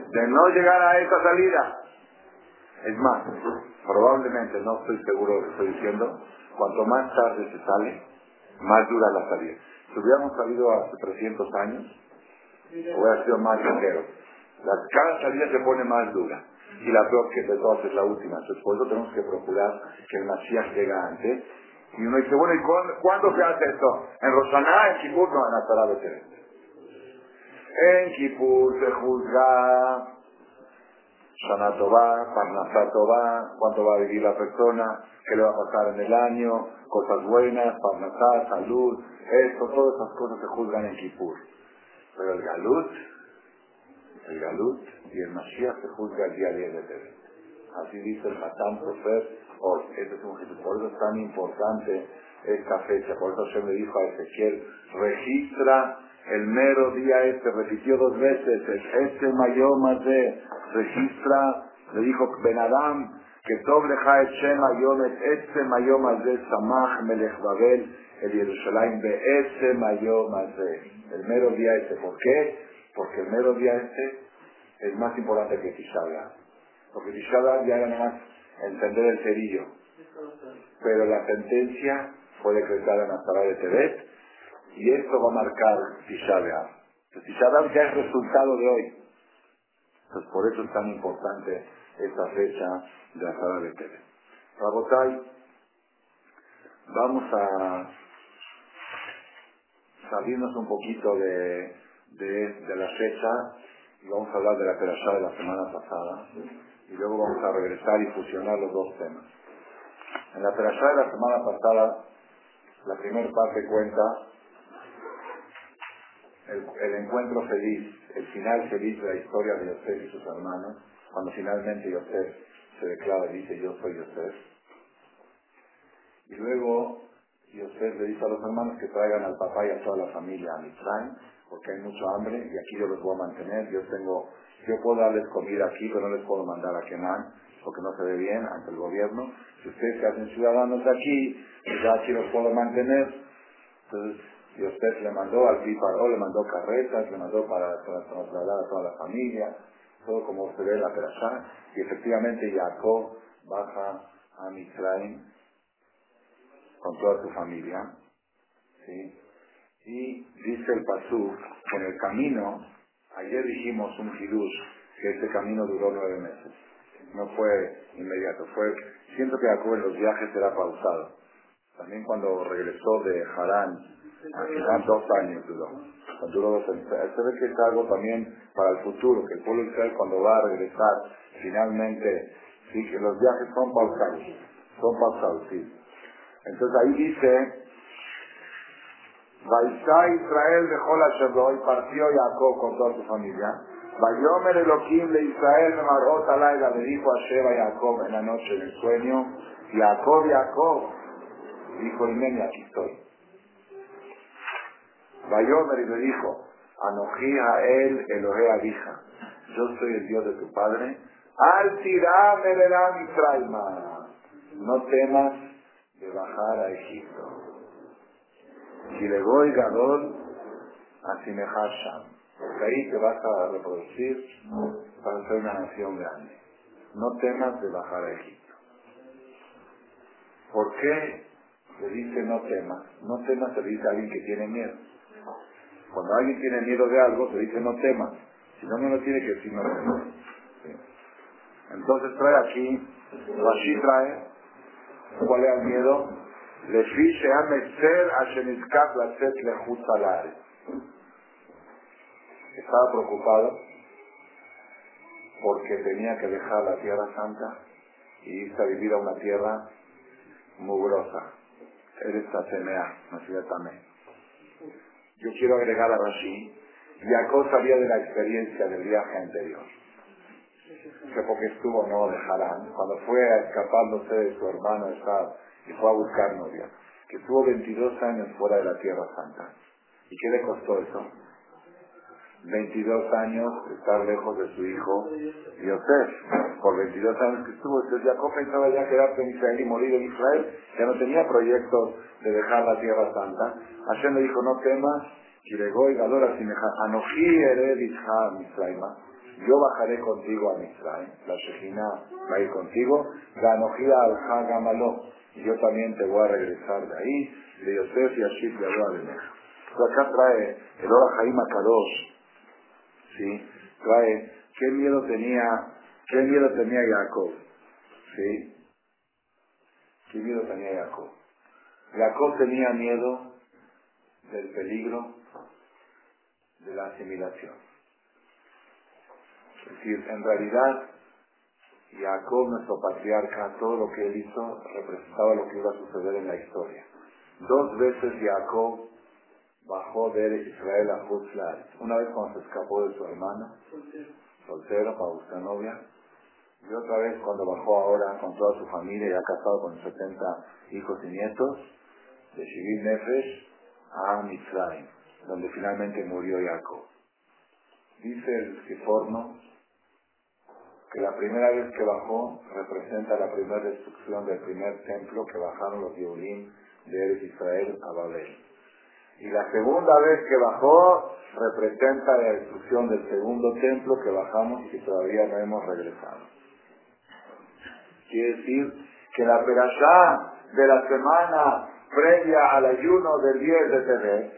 de no llegar a esa salida. Es más, probablemente, no estoy seguro de lo que estoy diciendo, cuanto más tarde se sale, más dura la salida. Si hubiéramos salido hace 300 años, hubiera sido más ligero. Cada salida se pone más dura. Y la peor de todas es la última. Entonces, por eso tenemos que procurar que el Mashiach llegue antes. Y uno dice, bueno, ¿y cuándo, ¿cuándo se hace esto? ¿En Rosaná, en Kipur? No, en Atará de En Kipur se juzga Shanatová, Parnasatová, cuánto va a vivir la persona, qué le va a pasar en el año, cosas buenas, Parnasá, salud, esto, todas esas cosas se juzgan en Kipur. Pero el Galut, el Galut y el Mashiach se juzga el día 10 de Tebet. Así dice el Hatán Sofer hoy. Este es un Jesús. Por eso es tan importante esta fecha. Por eso se me dijo a Ezequiel, registra el mero día este, repitió dos veces, este mayoma de, registra, le dijo Ben Adam, que sobre Shem Mayomet, este mayoma de Samach Melech Babel, el Jerusalén de ese mayoma de, el mero día este. ¿Por qué? Porque el mero día este es más importante que Tisha Porque Tisha ya era más entender el cerillo. Pero la sentencia fue decretada en la sala de Tebet y esto va a marcar Tisha B'Av. Ya es resultado de hoy. Entonces por eso es tan importante esta fecha de la sala de Tebet. Rabotai, vamos a salirnos un poquito de, de, la fecha y vamos a hablar de la perashá de la semana pasada y luego vamos a regresar y fusionar los dos temas. En la perashá de la semana pasada, la primera parte cuenta el, encuentro feliz, el final feliz de la historia de Yosef y sus hermanos, cuando finalmente Yosef se declara y dice yo soy Yosef. Y luego Yosef le dice a los hermanos que traigan al papá y a toda la familia a Mitzrayim, porque hay mucho hambre y aquí yo los voy a mantener. Yo tengo, yo puedo darles comida aquí, pero no les puedo mandar a Kenan, porque no se ve bien ante el gobierno. Si ustedes se hacen ciudadanos de aquí, pues ya aquí los puedo mantener. Y usted le mandó al Piparó, le mandó carretas, le mandó para, para trasladar a toda la familia, todo como se ve la perashá. Y efectivamente Jacob baja a Mitzrayim con toda su familia. ¿sí? Y dice el Pasú en el camino, ayer dijimos un hidush, que este camino duró nueve meses. No fue inmediato, fue, siento que Jacob en los viajes era pausado. También cuando regresó de Harán, final dos años duró. Duró dos años. Se ve que es algo también para el futuro, que el pueblo Israel cuando va a regresar, finalmente, sí, que los viajes son pausados. Son pausados, sí. Entonces ahí dice, Vaisá Israel dejó la Shadó y partió Jacob con toda su familia. Vayomer Elohim de Israel me marró Talaila, le dijo a Sheba Jacob en la noche del sueño, Jacob, Jacob, dijo Imeni, aquí estoy. Vayomer y le dijo, Anojí a él, Elohe Abija, yo soy el Dios de tu padre, al tirame le Mitraima, no temas de bajar a Egipto. Si le voy Gadol, a Sham, porque ahí te vas a reproducir para ser una nación grande. No temas de bajar a Egipto. ¿Por qué le dice no temas? No temas se dice a alguien que tiene miedo. Cuando alguien tiene miedo de algo, se dice no temas. Si no, no lo tiene que decir no temas. Entonces trae aquí, Rashi trae, ¿cuál es el miedo? Le fiche a mecer a Shenizkat la set le Estaba preocupado porque tenía que dejar la tierra santa y irse a vivir a una tierra mugrosa. Eres Tatemea, no ciudad Tamé. Yo quiero agregar a Rashi, Jacob sabía de la experiencia del viaje anterior. Que porque estuvo no de Harán, cuando fue escapándose de su hermano Esad y fue a buscar novia, que estuvo 22 años fuera de la Tierra Santa. ¿Y qué le costó eso? 22 años estar lejos de su hijo Yosef. Por 22 años que estuvo, entonces Jacob pensaba ya quedarse en Israel y morir en Israel. Ya no tenía proyectos de dejar la tierra santa. Hashem le dijo, no temas, Kiregó y Gadora Anoji Ered Misraima. Yo bajaré contigo a Misraim. La Shekhinah va a ir contigo. Ganoji al Hagamalo. Yo también te voy a regresar de ahí. De Yosef y Ashif de Entonces acá trae el Ora Jaima Kadosh ¿sí? Trae, ¿qué miedo tenía, qué miedo tenía Jacob? ¿Sí? ¿Qué miedo tenía Jacob? Jacob tenía miedo del peligro de la asimilación. Es decir, en realidad, Jacob, nuestro patriarca, todo lo que él hizo representaba lo que iba a suceder en la historia. Dos veces Jacob bajó de Israel a Hutzlar. Una vez cuando se escapó de su hermana, soltero, para buscar novia, y otra vez cuando bajó ahora con toda su familia, ya casado con 70 hijos y nietos, de Shivir Nefesh a Mitzrayim, donde finalmente murió Jacob. Dice el Siforno que la primera vez que bajó representa la primera destrucción del primer templo que bajaron los Yehudim de Eres Israel a Babel. Y la segunda vez que bajó representa la destrucción del segundo templo que bajamos y todavía no hemos regresado. Quiere decir que la perashá de la semana previa al ayuno del 10 de Tebet,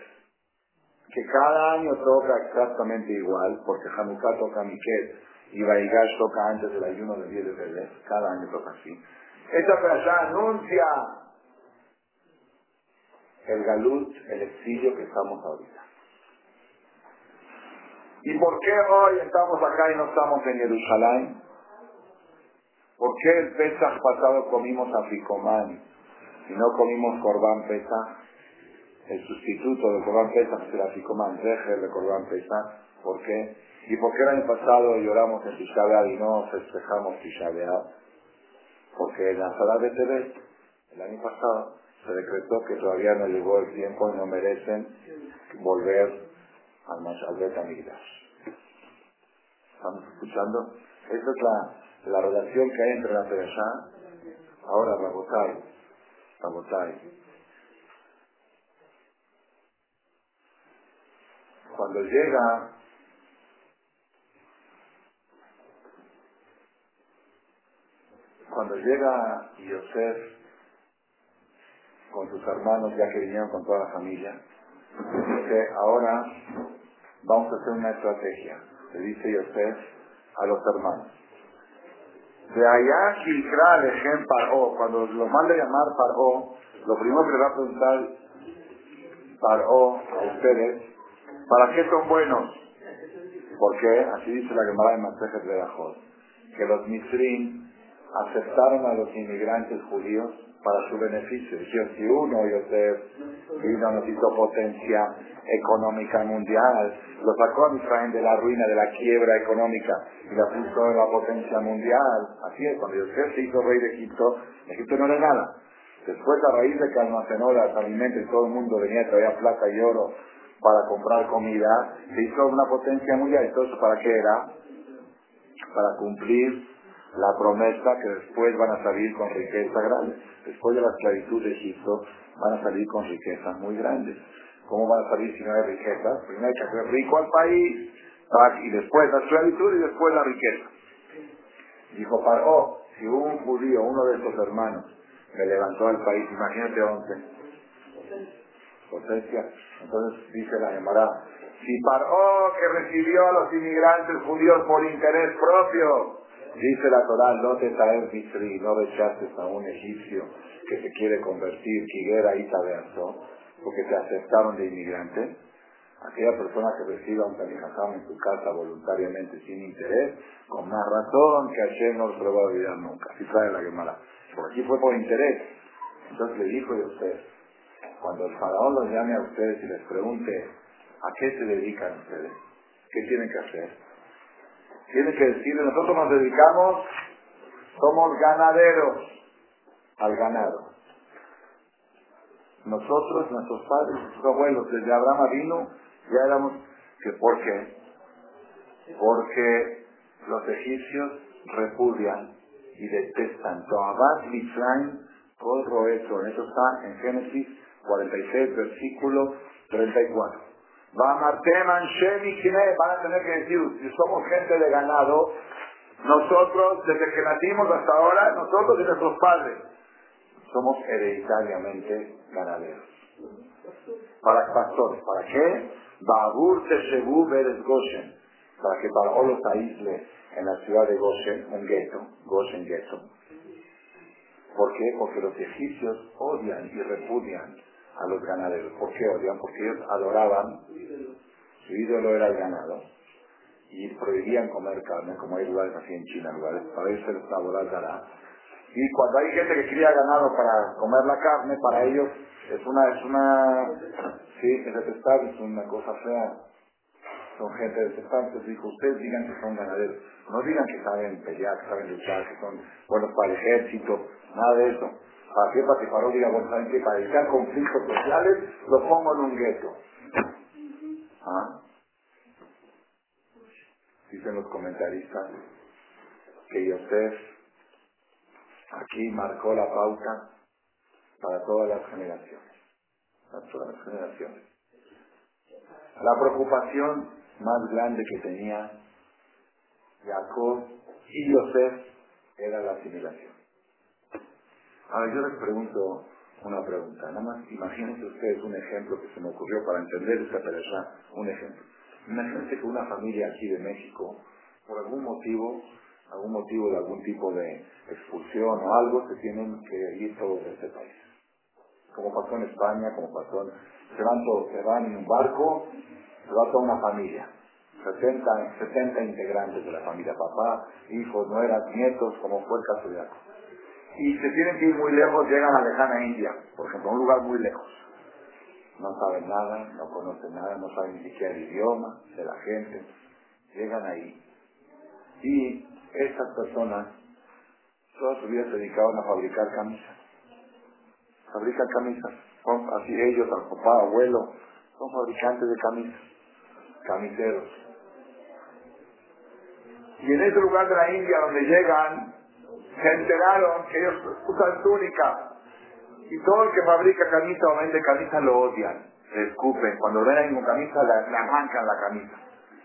que cada año toca exactamente igual, porque Hanukkah toca Miquel y Baigash toca antes del ayuno del 10 de Tebet, cada año toca así. Esta perashá anuncia el galut, el exilio que estamos ahorita. ¿Y por qué hoy estamos acá y no estamos en Jerusalén? ¿Por qué el Pesach pasado comimos aficomán y no comimos corbán Pesach? El sustituto del corbán Pesach es el aficomán, deje de corbán Pesach. ¿Por qué? ¿Y por qué el año pasado lloramos en Tisha y no festejamos Tisha Porque en la sala de Tebet, el año pasado, se decretó que todavía no llegó el tiempo y no merecen volver al Mashalbet Amigdash. ¿Estamos escuchando? Esa es la, la relación que hay entre la Perashá. Ahora, Rabotai, Rabotai. Cuando llega cuando llega Yosef con sus hermanos, ya que vinieron con toda la familia, dice, ahora vamos a hacer una estrategia, le dice Yosef a los hermanos. De allá Gilcra Alejem Paró, cuando los manda llamar Paró, lo primero que le va a preguntar Paró a ustedes, ¿para qué son buenos? Porque así dice la Gemara de Masejet de Dajot, que los Misrim aceptaron a los inmigrantes judíos para su beneficio. Si uno, vino, hizo potencia económica mundial, lo sacó a Israel de la ruina, de la quiebra económica y la puso en la potencia mundial. Así es, cuando Yosef se hizo rey de Egipto, Egipto no era nada. Después, a raíz de que almacenó los alimentos y todo el mundo venía, traía plata y oro para comprar comida, se hizo una potencia mundial. ¿Y todo eso para qué era? Para cumplir la promesa que después van a salir con riqueza grande. Después de la esclavitud de Egipto, van a salir con riquezas muy grandes. ¿Cómo van a salir si no hay riqueza? Primero hay que hacer rico al país, y después la esclavitud y después la riqueza. Dijo Paró, si un judío, uno de estos hermanos, me levantó al país, imagínate once. Potencia. Entonces dice la Gemara, si Paró que recibió a los inmigrantes judíos por interés propio, Dice la Torah, no te traes mitri, no rechaces a un egipcio que se quiere convertir, Kiguera y Tabeazo, porque te aceptaron de inmigrante. Aquella persona que reciba un talijajam en su casa voluntariamente sin interés, con más razón que ayer no se lo va a olvidar nunca. Así trae la Gemara. Por aquí fue por interés. Entonces le dijo a usted, cuando el faraón los llame a ustedes y les pregunte, ¿a qué se dedican ustedes? ¿Qué tienen que hacer? Tiene que decirle, nosotros nos dedicamos, somos ganaderos al ganado. Nosotros, nuestros padres, nuestros abuelos, desde Abraham vino, ya éramos, que ¿por qué? Porque los egipcios repudian y detestan. Toabat Mitzrayim, todo eso, eso está en Génesis 46, versículo 34. Van a tener que decir, si somos gente de ganado, nosotros, desde que nacimos hasta ahora, nosotros y nuestros padres, somos hereditariamente ganaderos. Para pastores, ¿para qué? Babur Teshebu Beres Goshen, para que para los aísle en la ciudad de Goshen, un gueto, Goshen gueto. ¿Por qué? Porque los egipcios odian y repudian a los ganaderos. ¿Por qué odian? Porque ellos adoraban, su ídolo era el ganado, y prohibían comer carne, como hay lugares así en China, lugares, para ellos el sabor dará. Y cuando hay gente que cría ganado para comer la carne, para ellos es una, es una, sí, es detestable, es una cosa fea. Son gente detestable. Dijo, ustedes digan que son ganaderos. No digan que saben pelear, que saben luchar, que son buenos para el ejército, nada de eso. ¿Para qué? Para que ¿saben qué? Para evitar conflictos sociales, lo pongo en un gueto. ¿Ah? Dicen los comentaristas que Yosef aquí marcó la pauta para todas las generaciones. Para todas las generaciones. La preocupación más grande que tenía Jacob y Yosef era la asimilación. Ahora yo les pregunto una pregunta, nada más imagínense ustedes un ejemplo que se me ocurrió para entender esta persona, un ejemplo. Imagínense que una familia aquí de México, por algún motivo, algún motivo de algún tipo de expulsión o algo, se tienen que ir todos de este país. Como pasó en España, como pasó en... Se van todos, se van en un barco, se va toda una familia. 70, 70 integrantes de la familia, papá, hijos, nueras, nietos, como fue el caso de Jacob y se tienen que ir muy lejos, llegan a lejana India, por ejemplo, un lugar muy lejos. No saben nada, no conocen nada, no saben ni siquiera el idioma de la gente. Llegan ahí. Y estas personas toda su vida se dedicaban a fabricar camisas. Fabrican camisas. Son así ellos, al papá, abuelo, son fabricantes de camisas. Camiseros. Y en ese lugar de la India donde llegan, se enteraron que ellos usan túnica. Y todo el que fabrica camisa o vende camisa lo odian. le escupen. Cuando ven a alguien con camisa, le arrancan la camisa.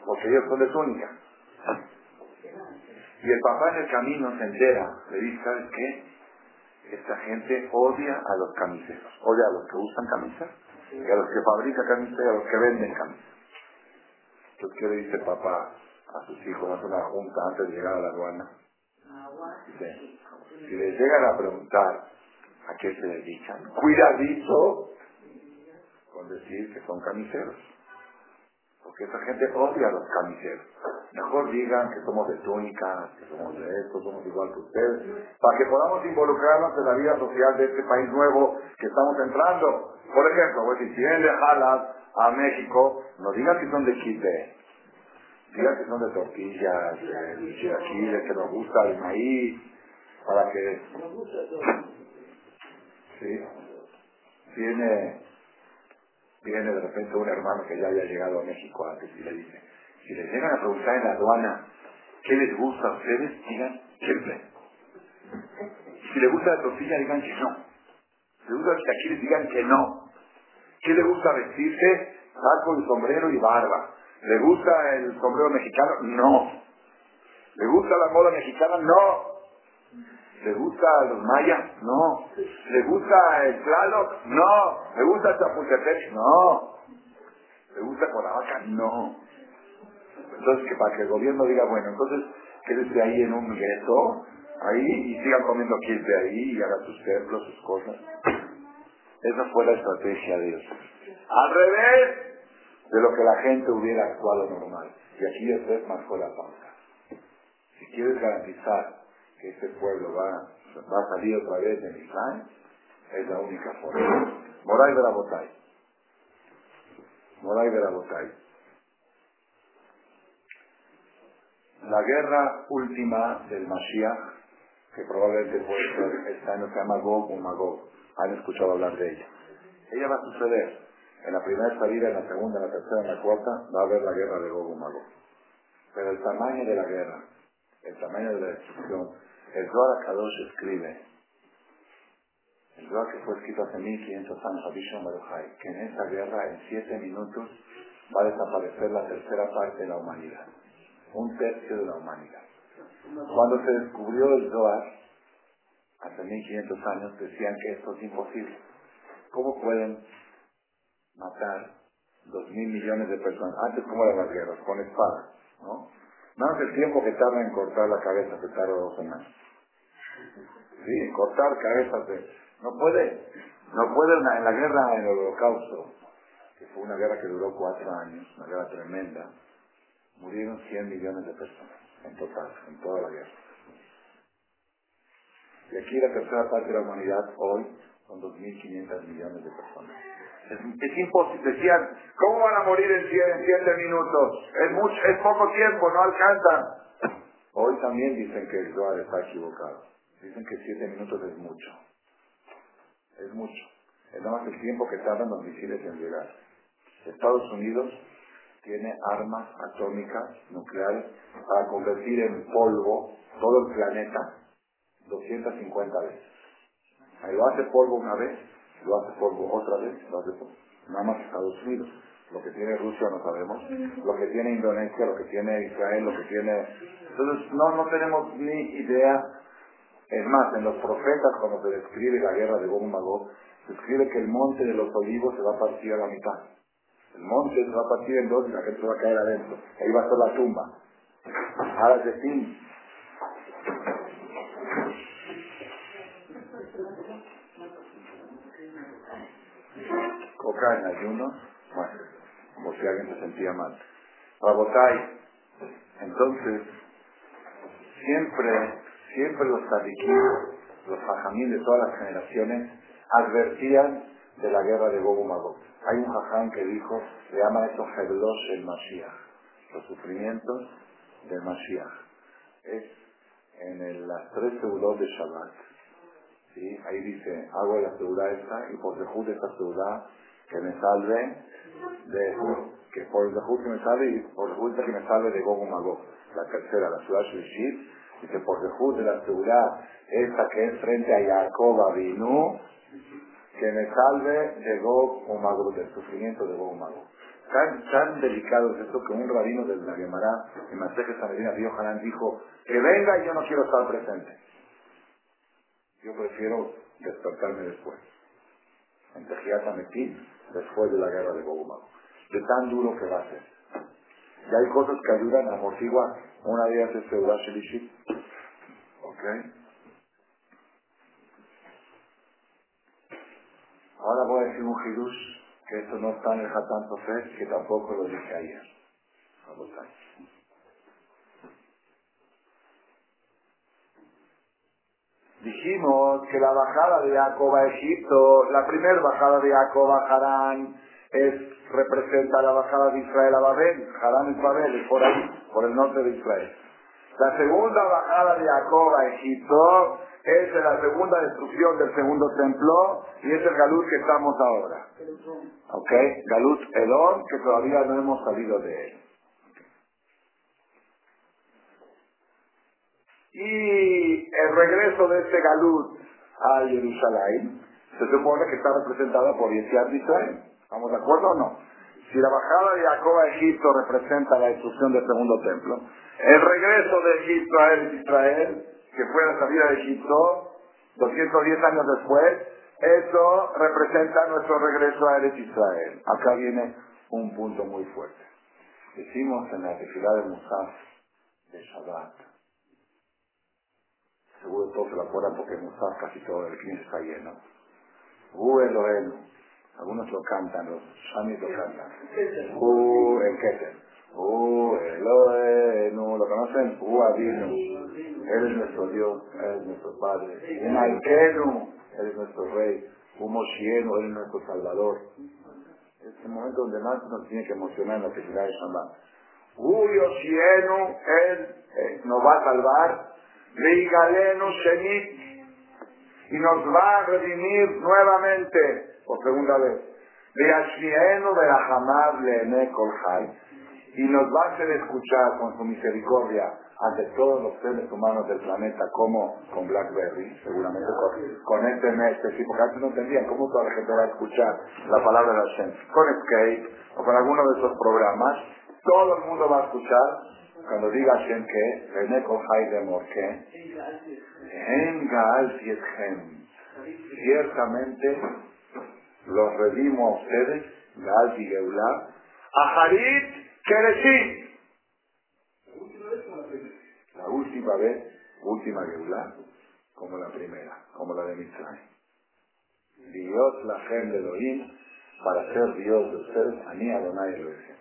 Porque ellos son de túnica. Y el papá en el camino se entera. Le dice, ¿sabes qué? Esta gente odia a los camiseros. Odia a los que usan camisas. Y a los que fabrican camisas y a los que venden camisas. Entonces, ¿qué le dice papá a sus hijos? Hace una junta antes de llegar a la aduana. Si les llegan a preguntar a qué se dedican, cuidadito con decir que son camiseros. Porque esa gente odia a los camiseros. Mejor digan que somos de túnica, que somos de esto, somos igual que ustedes, para que podamos involucrarnos en la vida social de este país nuevo que estamos entrando. Por ejemplo, pues, si vienen de Jalas a México, no digan que son de Chile, digan que son de tortillas, de chilaquiles, que nos gusta el maíz, para que... Sí. Viene, viene de repente un hermano que ya había llegado a México antes y le dice, si les llegan a preguntar en la aduana qué les gusta a ustedes, digan siempre. Si les gusta la tortilla, digan que no. Si les gusta los chilaquiles, digan que no. ¿Qué le gusta vestirse? Saco y sombrero y barba. ¿Le gusta el sombrero mexicano? No. ¿Le gusta la moda mexicana? No. ¿Le gusta los mayas? No. ¿Le gusta el Tlaloc? No. ¿Le gusta el Chapultepec? No. ¿Le gusta Cuernavaca? No. Entonces, que para que el gobierno diga, bueno, entonces quédese ahí en un gueto, ahí, y sigan comiendo de ahí, y haga sus templos, sus cosas. Esa fue la estrategia de Dios. Al revés de lo que la gente hubiera actuado normal. Y aquí Dios marcó la pauta. Si quieres garantizar que este pueblo va, va a salir otra vez de Israel, es la única forma. Moray de la Botay. Moray de la guerra última del Mashiach, que probablemente puede ser, año se o Magog. Han escuchado hablar de ella. Ella va a suceder. En la primera salida, en la segunda, en la tercera, en la cuarta, va a haber la guerra de Gog o Magog. Pero el tamaño de la guerra, el tamaño de la destrucción, el Zohar Kadosh escribe, el Zohar que fue escrito hace 1500 años, Abishon Baruchai, que en esa guerra, en siete minutos, va a desaparecer la tercera parte de la humanidad. Un tercio de la humanidad. Cuando se descubrió el Zohar, hace 1500 años, decían que esto es imposible. ¿Cómo pueden matar dos mil millones de personas? Antes, ¿cómo eran las guerras? Con espadas, ¿no? Más el tiempo que tarda en cortar la cabeza, se tarda dos semanas. Sí, cortar cabezas de... No puede, no puede en la guerra, en el holocausto, que fue una guerra que duró cuatro años, una guerra tremenda, murieron 100 millones de personas en total, en toda la guerra. Y aquí la tercera parte de la humanidad hoy son 2.500 millones de personas. Es, imposible. Decían, ¿cómo van a morir en siete, minutos? Es, mucho, es poco tiempo, no alcanzan. Hoy también dicen que el Zohar está equivocado. Dicen que siete minutos es mucho. Es mucho. Es nada más el tiempo que tardan los misiles en llegar. Estados Unidos tiene armas atómicas nucleares para convertir en polvo todo el planeta 250 veces. Ahí lo hace polvo una vez, lo hace polvo otra vez, lo hace polvo. Nada más Estados Unidos. Lo que tiene Rusia no sabemos, lo que tiene Indonesia, lo que tiene Israel, lo que tiene... Entonces no, no tenemos ni idea. Es más, en los profetas cuando se describe la guerra de Gog Magog, se escribe que el monte de los olivos se va a partir a la mitad. El monte se va a partir en dos y la gente va a caer adentro. Ahí va a ser la tumba. Ahora de fin. Coca en ayuno, bueno, como si alguien se sentía mal. Rabotai, entonces, siempre, siempre los tadiquín, los fajamín de todas las generaciones, advertían de la guerra de Gogu Magog. Hay un jaján que dijo, se llama esto Heblosh el Mashiach, los sufrimientos del Mashiach. Es en el, las tres seguros de Shabbat. ¿sí? Ahí dice, hago la seguridad esta y por dejud de esta seguridad que me salve de que por dejud que me salve y por dejud que me salve de Gogu Magog. La tercera, la ciudad Shishit, dice por dejud de la seguridad esta que es frente a Jacob Avinu, que me salve de Gog Magog, del sufrimiento de Gog Magog. Tan, tan delicado es esto que un rabino de la Gemara, en Maseje Sanedina Río Hanán, dijo que venga y yo no quiero estar presente. Yo prefiero despertarme después. En Tejiata Metí, después de la guerra de Magog. De tan duro que va a ser. Y hay cosas que ayudan a amortiguar. Una de ellas es Seudah Shelishit. ¿Ok? Ahora voy a decir un hidush, que esto no está en el Hatán que tampoco lo dije ayer. Vamos a ver. Dijimos que la bajada de Jacob a Egipto, la primera bajada de Jacob a Harán, es, representa la bajada de Israel a Babel. Harán es Babel, es por ahí, por el norte de Israel. La segunda bajada de Jacob a Egipto es la segunda destrucción del segundo templo y es el Galut que estamos ahora. ¿Ok? Galut Edom, que todavía no hemos salido de él. Y el regreso de este Galut a Jerusalén se supone que está representada por Yesiat de Israel. ¿Estamos de acuerdo o no? Si la bajada de Jacob a Egipto representa la destrucción del segundo templo, el regreso de Egipto a Israel, que fue la salida de Egipto, 210 años después, eso representa nuestro regreso a Eretz Israel. Acá viene un punto muy fuerte. Decimos en la tefilá de Musaf de Shabbat, seguro todos se lo acuerdan porque Musaf casi todo el 15 está lleno. Uh, Elohenu. Algunos lo cantan, los shamis lo cantan. Uh, el Keter. Uh, Elohenu. ¿Lo conocen? Uh, Adinu. Él es nuestro Dios, Él es nuestro Padre. Un Alkenu. Él es nuestro Rey. Un Moshienu. Él es nuestro Salvador. Es el momento donde más nos tiene que emocionar en la felicidad de Shabbat. Uh, Yoshienu. Él eh, nos va a salvar. Y nos va a redimir nuevamente, por segunda vez. Beashmienu Berahamar Leene Kolhai. Y nos va a hacer escuchar con su misericordia ante todos los seres humanos del planeta, como con Blackberry, seguramente con, con este mes, sí, porque antes no entendían cómo toda la gente va a escuchar la palabra de Hashem. Con Escape o con alguno de esos programas, todo el mundo va a escuchar cuando diga Hashem que René Kolhai de Morque, en Gaal Fiethem. Ciertamente los redimo a ustedes, Gaal y Geulah, a Harit Kereshit. La última vez, última Geulah, como la primera, como la de Mitzrayim. Dios la gen de Elohim, para ser Dios de ustedes, Ani Adonai Elohim.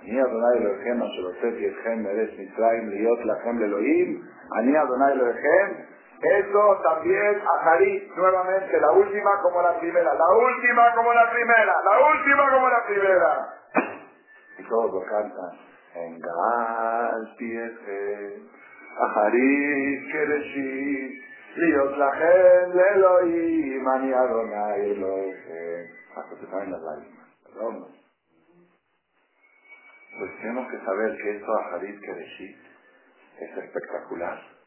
Adonai Elohim, Asherosef Yetchem Meres Mitzrayim, Dios la gen de Elohim, Ani Adonai Elohim, eso también, Ajarí, nuevamente, la última como la primera, la última como la primera, la última como la primera. Y todos lo cantan. En Gal Pieje, Ajarí, Kereshi, Dios la gente Elohim, Ani Adonai Elohim. Hasta se caen las lágrimas, perdón. Pues tenemos que saber que esto, Ajarí, Kereshi, es espectacular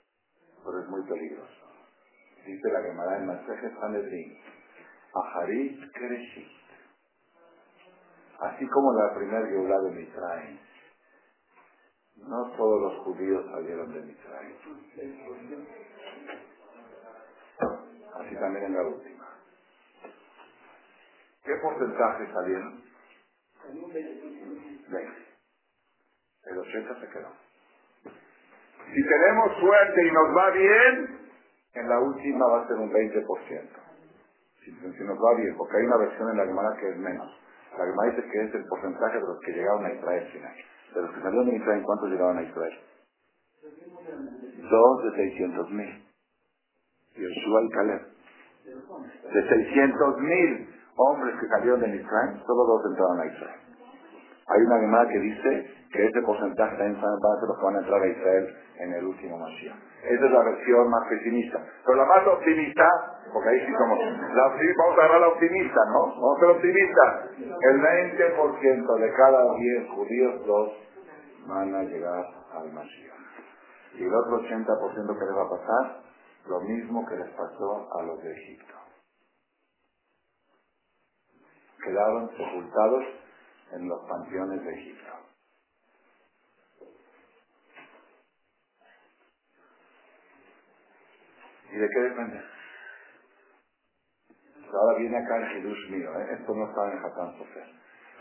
pero es muy peligroso. Dice la Gemara en Maseje Sanedrin, Aharit Kereshit. Así como la primera Geulah de Mitraim, no todos los judíos salieron de Mitraim. Así también en la última. ¿Qué porcentaje salieron? 20. El 80 se quedó. Si tenemos suerte y nos va bien, en la última va a ser un 20%. Si, si nos va bien, porque hay una versión en la Gemara que es menos. La Gemara dice que es el porcentaje de los que llegaron a Israel final. De los que salieron de Israel, ¿cuántos llegaron a Israel? Dos de 600 mil. Yoshua y Caleb. De 600 mil hombres que salieron de Israel, solo dos entraron a Israel. Hay una Gemara que dice que ese porcentaje también van a los que van a entrar a Israel en el último Mashiach. Esa es la versión más pesimista. Pero la más optimista, porque ahí sí somos, vamos a agarrar la optimista, ¿no? Vamos a ser optimistas. El 20% de cada 10 judíos, dos van a llegar al Mashiach. Y el otro 80% que les va a pasar, lo mismo que les pasó a los de Egipto. quedaron sepultados en los panteones de Egipto. ¿Y de qué depende? Pues ahora viene acá el Jesús mío, ¿eh? esto no está en Hatán Sofer.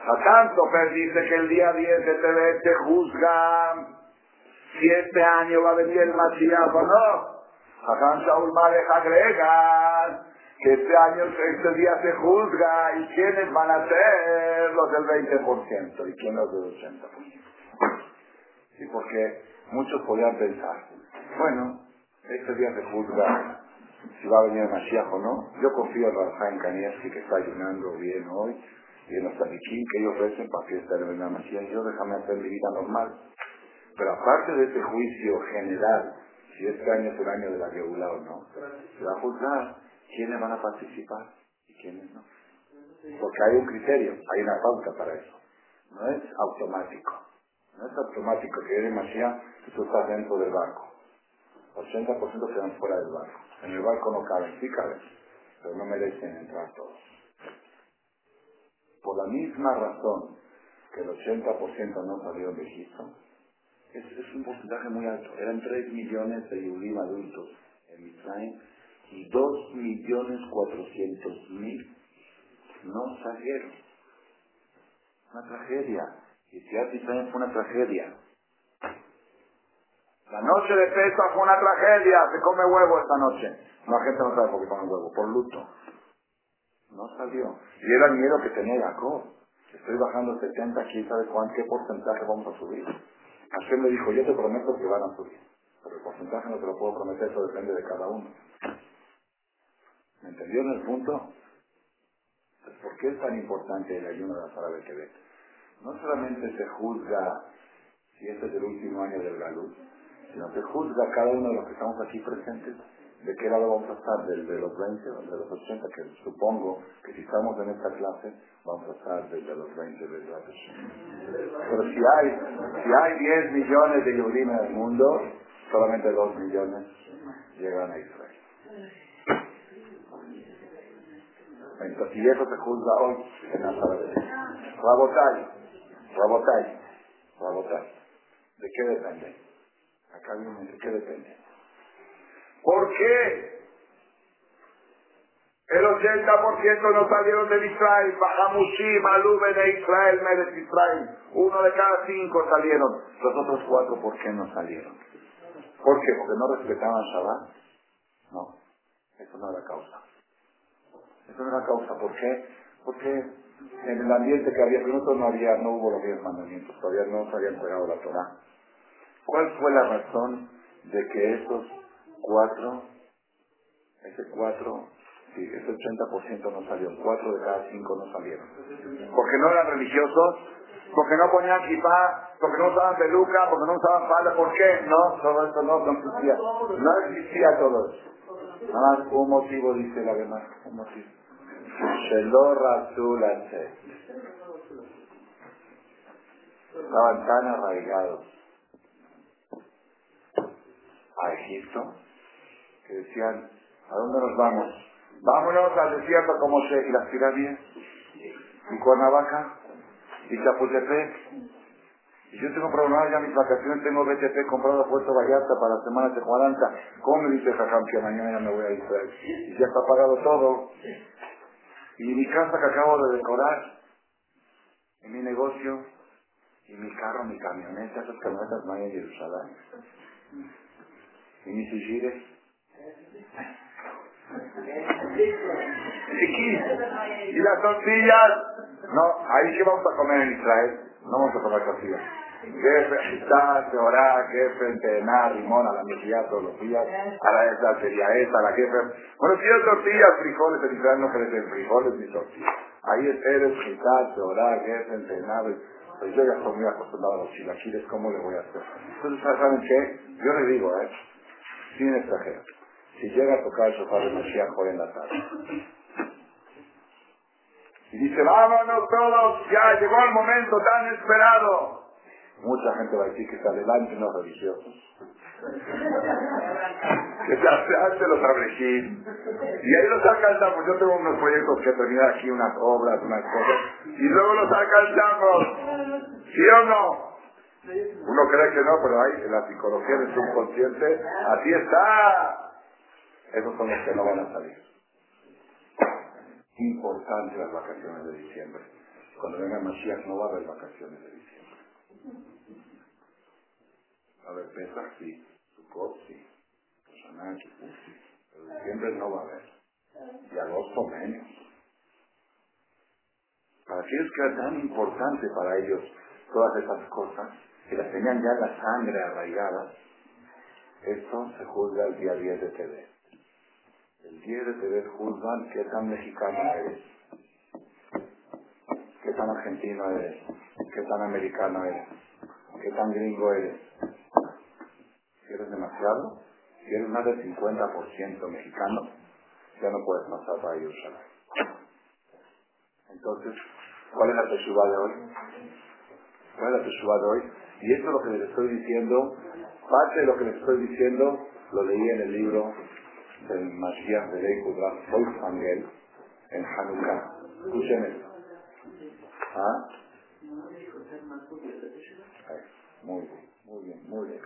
Hatán dice que el día 10 de TV te juzgan si este año va a venir el Mashiach o no. Hatán Shaul Malek agrega que este año, este día se juzga y quiénes van a ser los del 20% y quiénes los del 80%. Sí, porque muchos podrían pensar, bueno, este día se juzga si va a venir el o no. Yo confío en Rafael Kanievski que está ayunando bien hoy y en los taliquín que ellos recen para que esté el Mashiach. Yo déjame hacer mi vida normal. Pero aparte de ese juicio general, si este año es el año de la Geulá o no, se va a juzgar quiénes van a participar y quiénes no. Porque hay un criterio, hay una pauta para eso. No es automático. No es automático que viene Mashiach tú estás dentro del barco. 80% quedan fuera del barco. En el barco no caben, sí caben, pero no merecen entrar todos. Por la misma razón que el 80% no salieron de Egipto, es, un porcentaje muy alto. Eran 3 millones de Yudim adultos en Israel y 2 millones 400 mil no salieron. Una tragedia. Y si Israel fue una tragedia. La noche de Pesach fue una tragedia. Se come huevo esta noche. No, la gente no sabe por qué come huevo. Por luto. No salió. Y era el miedo que tenía Jacob. Estoy bajando 70, quién sabe cuánto, qué porcentaje vamos a subir. Hashem le dijo, yo te prometo que van a subir. Pero el porcentaje no te lo puedo prometer, eso depende de cada uno. ¿Me entendieron el punto? Pues, ¿Por qué es tan importante el ayuno de la de Quebec? No solamente se juzga si este es el último año del galú, sino se juzga a cada uno de los que estamos aquí presentes de qué lado vamos a estar, del de los 20 o de los 80, que supongo que si estamos en esta clase vamos a estar desde los 20 de la Pero si hay, si hay 10 millones de Yehudim en el mundo, solamente 2 millones llegan a Israel. Entonces, y eso se juzga hoy en Nazaret. Rabotay, Rabotay, Rabotay. ¿De qué depende? Acá viene, ¿de qué depende? ¿Por qué? El 80% no salieron de Israel, Bajamushi, Malube de Israel, Meres Israel. Uno de cada cinco salieron. Los otros cuatro, ¿por qué no salieron? ¿Por qué? ¿Porque no respetaban Shabbat? No, eso no era causa. Eso no era causa. ¿Por qué? Porque en el ambiente que había, primero no había, no hubo los diez mandamientos, todavía no se había entregado la Torah. ¿Cuál fue la razón de que esos cuatro, ese cuatro, sí, ese 80% no salió, cuatro de cada cinco no salieron? Porque no eran religiosos, porque no ponían kipá, porque no usaban peluca, porque no usaban falda, ¿por qué? No, todo esto no, existía. No existía todo eso. Nada más un motivo, dice la demás, un motivo. Estaban tan arraigados a Egipto, que decían, ¿a dónde nos vamos? Vámonos al desierto como se, y las pirámides, y Cuernavaca, y Chapultepec. Y yo tengo programado ya mis vacaciones, tengo BTP comprado a Puerto Vallarta para la semana de 40. ¿Cómo me dice Jajam que mañana ya me voy a Israel? Y ya está pagado todo. Y mi casa que acabo de decorar, y mi negocio, y mi carro, mi camioneta, esas camionetas no hay en Jerusalén y mis sugieres. Y las tortillas, no, ahí que vamos a comer en Israel, no vamos a comer tortillas. Gefe, Isaac, Orá, Gefe, Entená, Limón, a la mesía todos los días, a la esa sería esa, a la Gefe. Bueno, si hay tortillas, frijoles, en Israel no crecen frijoles ni tortillas. Ahí es Eres, Isaac, Orá, Gefe, Entená, pues yo ya estoy muy acostumbrado a los chilaquiles, ¿cómo le voy a hacer? Entonces, ¿saben qué? Yo le digo, ¿eh? Sin exagerar, si llega a tocar el sofá de Mashiach hoy en la tarde, y dice, vámonos todos, ya llegó el momento tan esperado. Mucha gente va a decir que está delante los religiosos. que se hace los abrejín. Y ahí los alcanzamos. Yo tengo unos proyectos que terminar aquí, unas obras, unas cosas, y luego los alcanzamos. ¿Sí o no? Uno cree que no, pero hay la psicología del subconsciente, así está. Esos son los que no van a salir. Importante las vacaciones de diciembre. Cuando venga Mashiach no va a haber vacaciones de diciembre. A haber Pesach, sí. Sukkot, sí. Roshaná, Kippur, sí. Pero diciembre no va a haber. Y agosto menos. Para qué es que era tan importante para ellos todas esas cosas, que las tenían ya la sangre arraigada, esto se juzga el día 10 de TV. El 10 de TV juzgan qué tan mexicano eres, qué tan argentino eres, qué tan americano eres, qué tan gringo eres. Si eres demasiado, si eres más del 50% mexicano, ya no puedes pasar para Jerusalén. Entonces, ¿cuál es la teshuva de hoy? ¿Cuál es la teshuva de hoy? Y esto es lo que les estoy diciendo, parte de lo que les estoy diciendo, lo leí en el libro del Mashiach de Ley Wolfangel en Hanukkah. Escuchen esto. ¿Ah? Muy bien, muy bien, muy bien.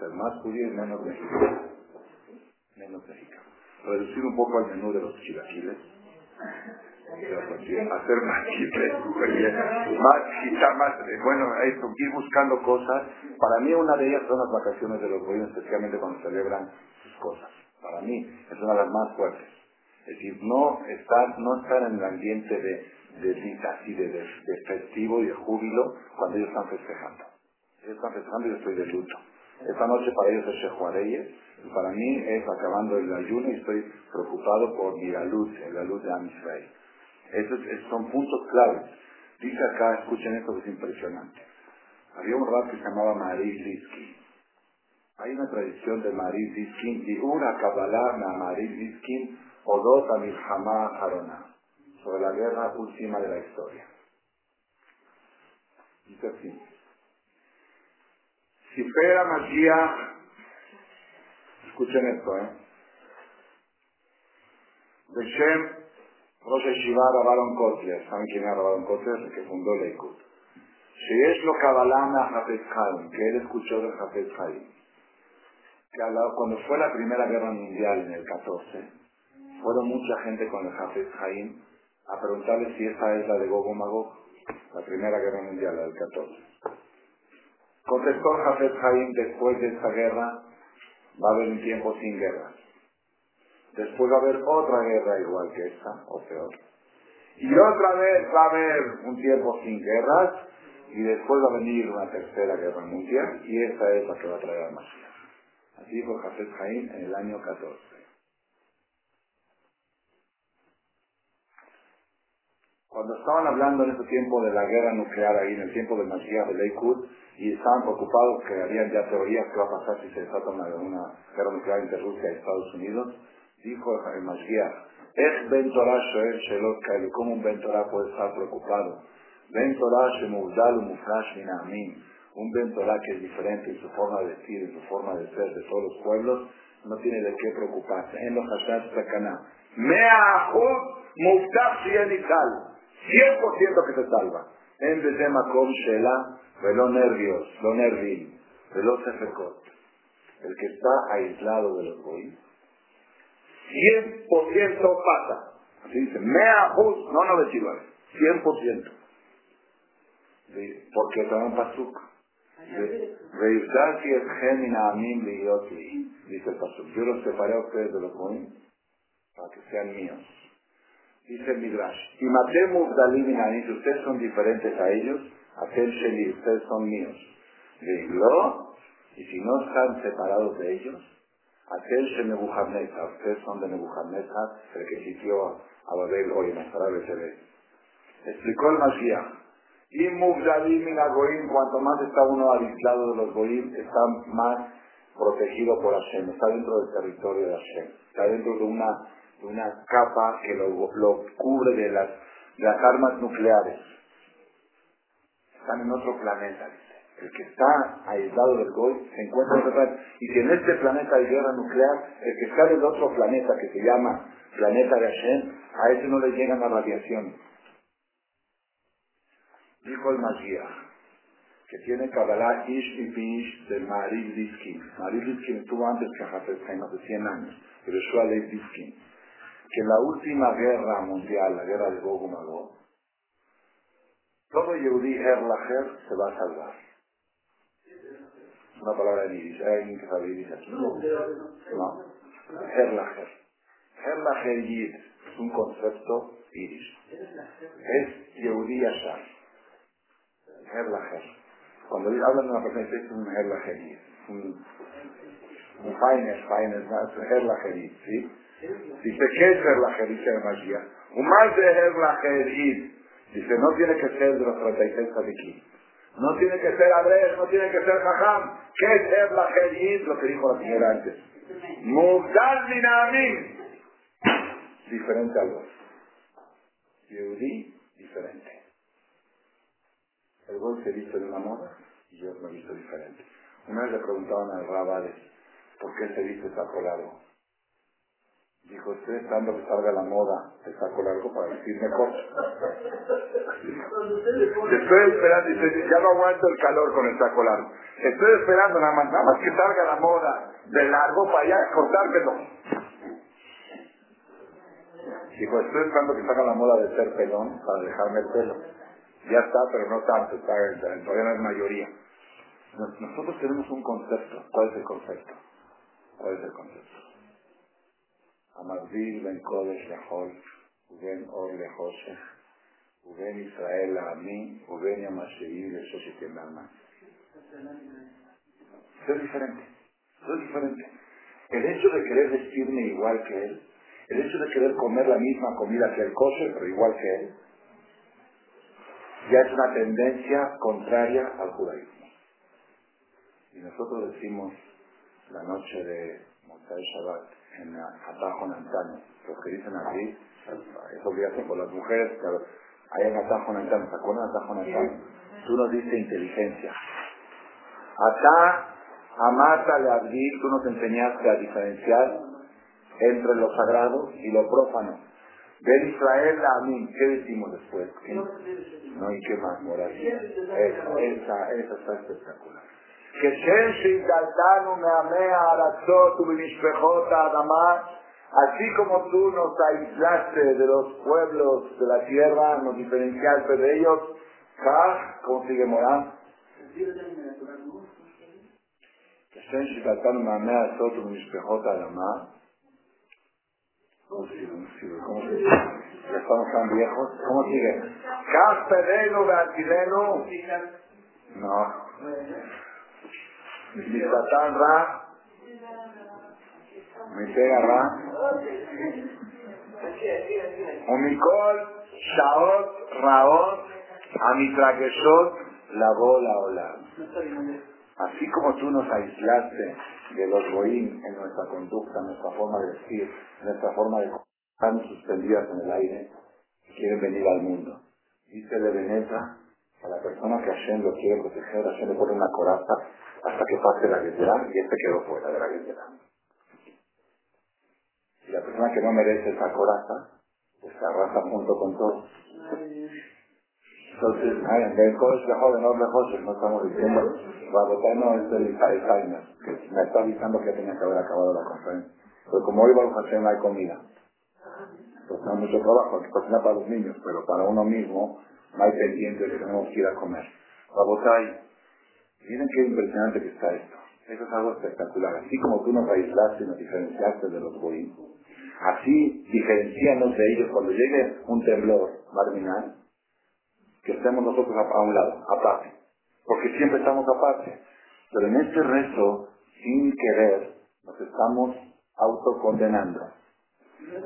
Ser más judío y menos mexicano. Menos mexicano. Reducir un poco el menú de los chilaquiles. Hacer más chilaquiles, más quitar más, bueno, esto, ir buscando cosas. Para mí una de ellas son las vacaciones de los judíos, especialmente cuando celebran sus cosas. Para mí es una de las más fuertes. Es decir, no estar, no estar en el ambiente de, de así de, de, de festivo y de júbilo cuando ellos están festejando. Ellos están festejando y yo estoy de luto. Esta noche para ellos es Shehuareyes y para mí es acabando el ayuno y estoy preocupado por mi luz, la luz de Amisrael. Esos, son puntos claves. Dice acá, escuchen esto que es impresionante. Había un rap que se llamaba Maris Liski. Hay una tradición de Maris Liskin y una Kabbalah na Maris Liskin Odot a Milhamá Harona sobre la guerra última de la historia. Dice así. Si fuera Mashiach, escuchen esto, ¿eh? Rosh Yeshiva Rabalon Kotler, ¿saben quién era Rabalon Kotler? El que fundó Leikut. Es lo Kabbalah na Hafez Chaim, que él escuchó de Hafez Chaim, que cuando fue la Primera Guerra Mundial en el 14, fueron mucha gente con el Hafez Chaim a preguntarle si esa es la de Gogo Magog, la Primera Guerra Mundial, la del 14. Contestó Hafez Chaim, después de esta guerra va a haber un tiempo sin guerra. Después va a haber otra guerra igual que esta, o peor. Y otra vez va a haber un tiempo sin guerras, y después va a venir una tercera guerra mundial, y esta es la que va a traer a Mashiach. Así dijo Hafez Chaim en el año 14. Cuando estaban hablando en ese tiempo de la guerra nuclear ahí, en el tiempo del Mashiach de Lakewood, y estaban preocupados que habían ya teorías que va a pasar si se desata una, una guerra nuclear entre Rusia y Estados Unidos, dijo el Mashiach, es Ben Torah Shoel Shelot Kaelu, ¿cómo un Ben Torah puede estar preocupado? Ben Torah Shemugdal un Ben que es diferente en su forma de decir, en su forma de ser de todos los pueblos, no tiene de qué preocuparse. En los Hashat Sakana, Mea Ahud Muftach Shienital, 100% que se salva. En vez de Makom Shela, velo nervios, lo nervin, velo sefekot. El que está aislado de los goyim, 100% pasa. Así dice, mea juz, no 99, 100%. Porque está un pasuk. Reivdati es gemina amim liyotli. Dice pasuk, yo los separé a ustedes de los goyim para que sean míos. Dice el Midrash, y matemos dalim si ustedes son diferentes a ellos, aquel sheli, ustedes son míos. Y si no están separados de ellos, aquel she Nebuchadnezzar, ustedes son de Nebuchadnezzar, el que sitió a Babel hoy en Azara se ve. Explicó el Mashiach, y Mugdalim Goim, cuanto más está uno aislado de los Goim, está más protegido por Hashem, está dentro del territorio de Hashem, está dentro de una una capa que lo, lo cubre de las, de las armas nucleares. Están en otro planeta. El que está aislado del Goy se encuentra en otro planeta. Y si en este planeta hay guerra nuclear, el que está del otro planeta que se llama planeta de Hashem, a ese no le llegan la radiación. Dijo el Mashiach, que tiene Kabbalah Ish y Pish del Maril Diskin. Maril Diskin estuvo antes que Hafez hace 100 años, pero Shua Lev Diskin. Que la última guerra mundial, la guerra de Gog todo Yehudi Herlacher se va a salvar. Una palabra en Yiddish. ¿Hay alguien que sabe Yiddish aquí? No. Herlacher. Herlacher Yid es un concepto Yiddish. Es Yehudi Yashar. Herlacher. Cuando hablan de una persona, es un Herlacher Yid. Un, un Feiner, Feiner, es Herlacher Yid, ¿sí? Dice, ¿qué es Herlacher Yid? Dice Mashiach. Un más de Herlacher Yid. Dice, no tiene que ser de los 36 aquí. No tiene que ser Andrés, no tiene que ser Jajam. ¿Qué es Yid? Lo que dijo la señora antes. Mugdal Dinamim. Diferente a vos. Yehudi, diferente. El gol se viste de una moda y yo me visto diferente. Una vez le preguntaban al Rabales, ¿por qué se viste saco largo? Dijo, estoy esperando que salga la moda de saco largo para vestir mejor. Estoy esperando, dice, ya no aguanto el calor con el saco largo. Estoy esperando nada más, nada más que salga la moda de largo para allá cortármelo. Dijo, estoy esperando que salga la moda de ser pelón para dejarme el pelo. Ya está, pero no tanto, está, todavía no es mayoría. Nosotros tenemos un concepto. ¿Cuál es el concepto? ¿Cuál es el concepto? המבדיל בין קודש לחול, ובין אור לחושך, ובין ישראל לעמי, ובין יום השביעי לששת ימי alma. Es diferente, es diferente. El hecho de querer vestirme igual que él, el hecho de querer comer la misma comida que el kosher, pero igual que él, ya es una tendencia contraria al judaísmo. Y nosotros decimos la noche de Mosai Shabbat, en Atajo Nantano. Los que dicen así, es obligación por las mujeres, pero hay en Atajo Nantano. ¿Se acuerdan de Atajo Nantano? Tú nos dices inteligencia. Atá, Amata, Leabdil, tú nos enseñaste a diferenciar entre lo sagrado y lo profano. Del Israel a mí, ¿qué decimos después? No, ¿y qué más, moral? Esa, esa está espectacular. כשם שהגדלתנו מעמי הארצות ובמשפחות האדמה, así como tú nos aislaste de los pueblos de la tierra, nos diferenciaste de ellos, Kaj, ¿cómo sigue Morán? כשם שהגדלתנו מעמי הארצות ובמשפחות האדמה, ¿Cómo sigue? ¿Cómo sigue? Ya estamos tan viejos. ¿Cómo sigue? Kaj, pedeno, beatileno. No. Misatán Ra, Mitega Ra, Umikol, Shaot, Raot, la bola ola. Así como tú nos aislaste de los goín en nuestra conducta, nuestra forma de vestir, nuestra forma de están suspendidas en el aire, quieren venir al mundo. Dice de Veneta, a la persona que Hashem lo quiere proteger, Hashem le pone una coraza hasta que pase la guerra y este quedó fuera de la guerra. Y la persona que no merece esa coraza, pues se arrasa junto con todos. Entonces, de joven, no mejor, no estamos diciendo, no es el Alzheimer, que me está avisando que tenía que haber acabado la conferencia. Pero como hoy Baruch Hashem hay comida, pues no mucho trabajo, que cocinar para los niños, pero para uno mismo no hay pendiente que tenemos que ir a comer. Rabotay, miren qué impresionante que está esto. Eso es algo espectacular. Así como tú nos aislaste y nos diferenciaste de los boim, así diferencianos de ellos cuando llegue un temblor marginal, que estemos nosotros a, un lado, aparte. Porque siempre estamos aparte. Pero en este rezo, sin querer, nos estamos autocondenando.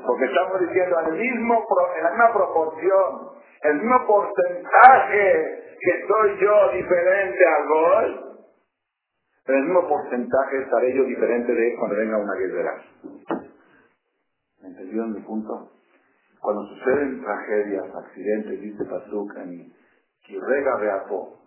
Porque estamos diciendo al mismo, en la misma proporción, el mismo porcentaje que soy yo diferente al gol, en el mismo porcentaje estaré yo diferente de cuando venga una guerrera. ¿Me entendieron mi punto? Cuando suceden tragedias, accidentes, dice Pasuk en Kirrega Reapo,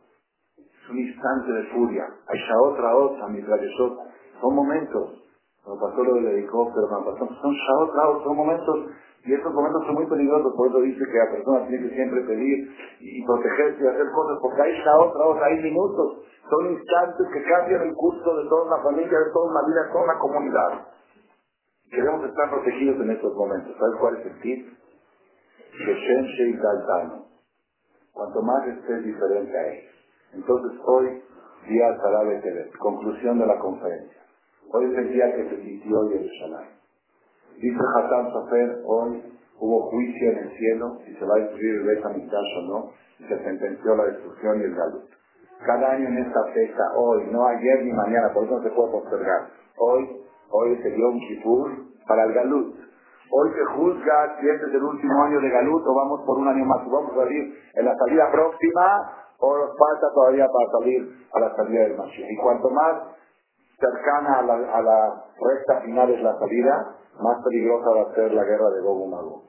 Es un instante de furia. Hay Shaot Raot, a Mitrayesot. Son momentos. Cuando pasó lo del helicóptero, cuando son Shaot Raot, son momentos y estos momentos son muy peligrosos, por eso dice que la persona tiene que siempre pedir y protegerse y hacer cosas, porque hay Shaot Raot, hay minutos, son instantes que cambian el curso de toda una familia, de toda una vida, de toda una comunidad. Queremos estar protegidos en estos momentos. ¿Sabes cuál es el tip? Y Cuanto más estés diferente a ellos. Entonces hoy, día TV, conclusión de la conferencia. Hoy es el día que se sintió Yerushalayim. Dice Hassan Sofer, hoy hubo juicio en el cielo, si se va a destruir el Beta o no, y se sentenció la destrucción y el galut. Cada año en esta fecha, hoy, no ayer ni mañana, por eso no se puede postergar. Hoy, hoy es el Yom Kippur para el galut. Hoy se juzga si este es el último año de galut o vamos por un año más. Vamos a salir en la salida próxima o nos falta todavía para salir a la salida del Mashiach. Y cuanto más cercana a la, a la recta final es la salida, más peligrosa va a ser la guerra de Gogu Mago.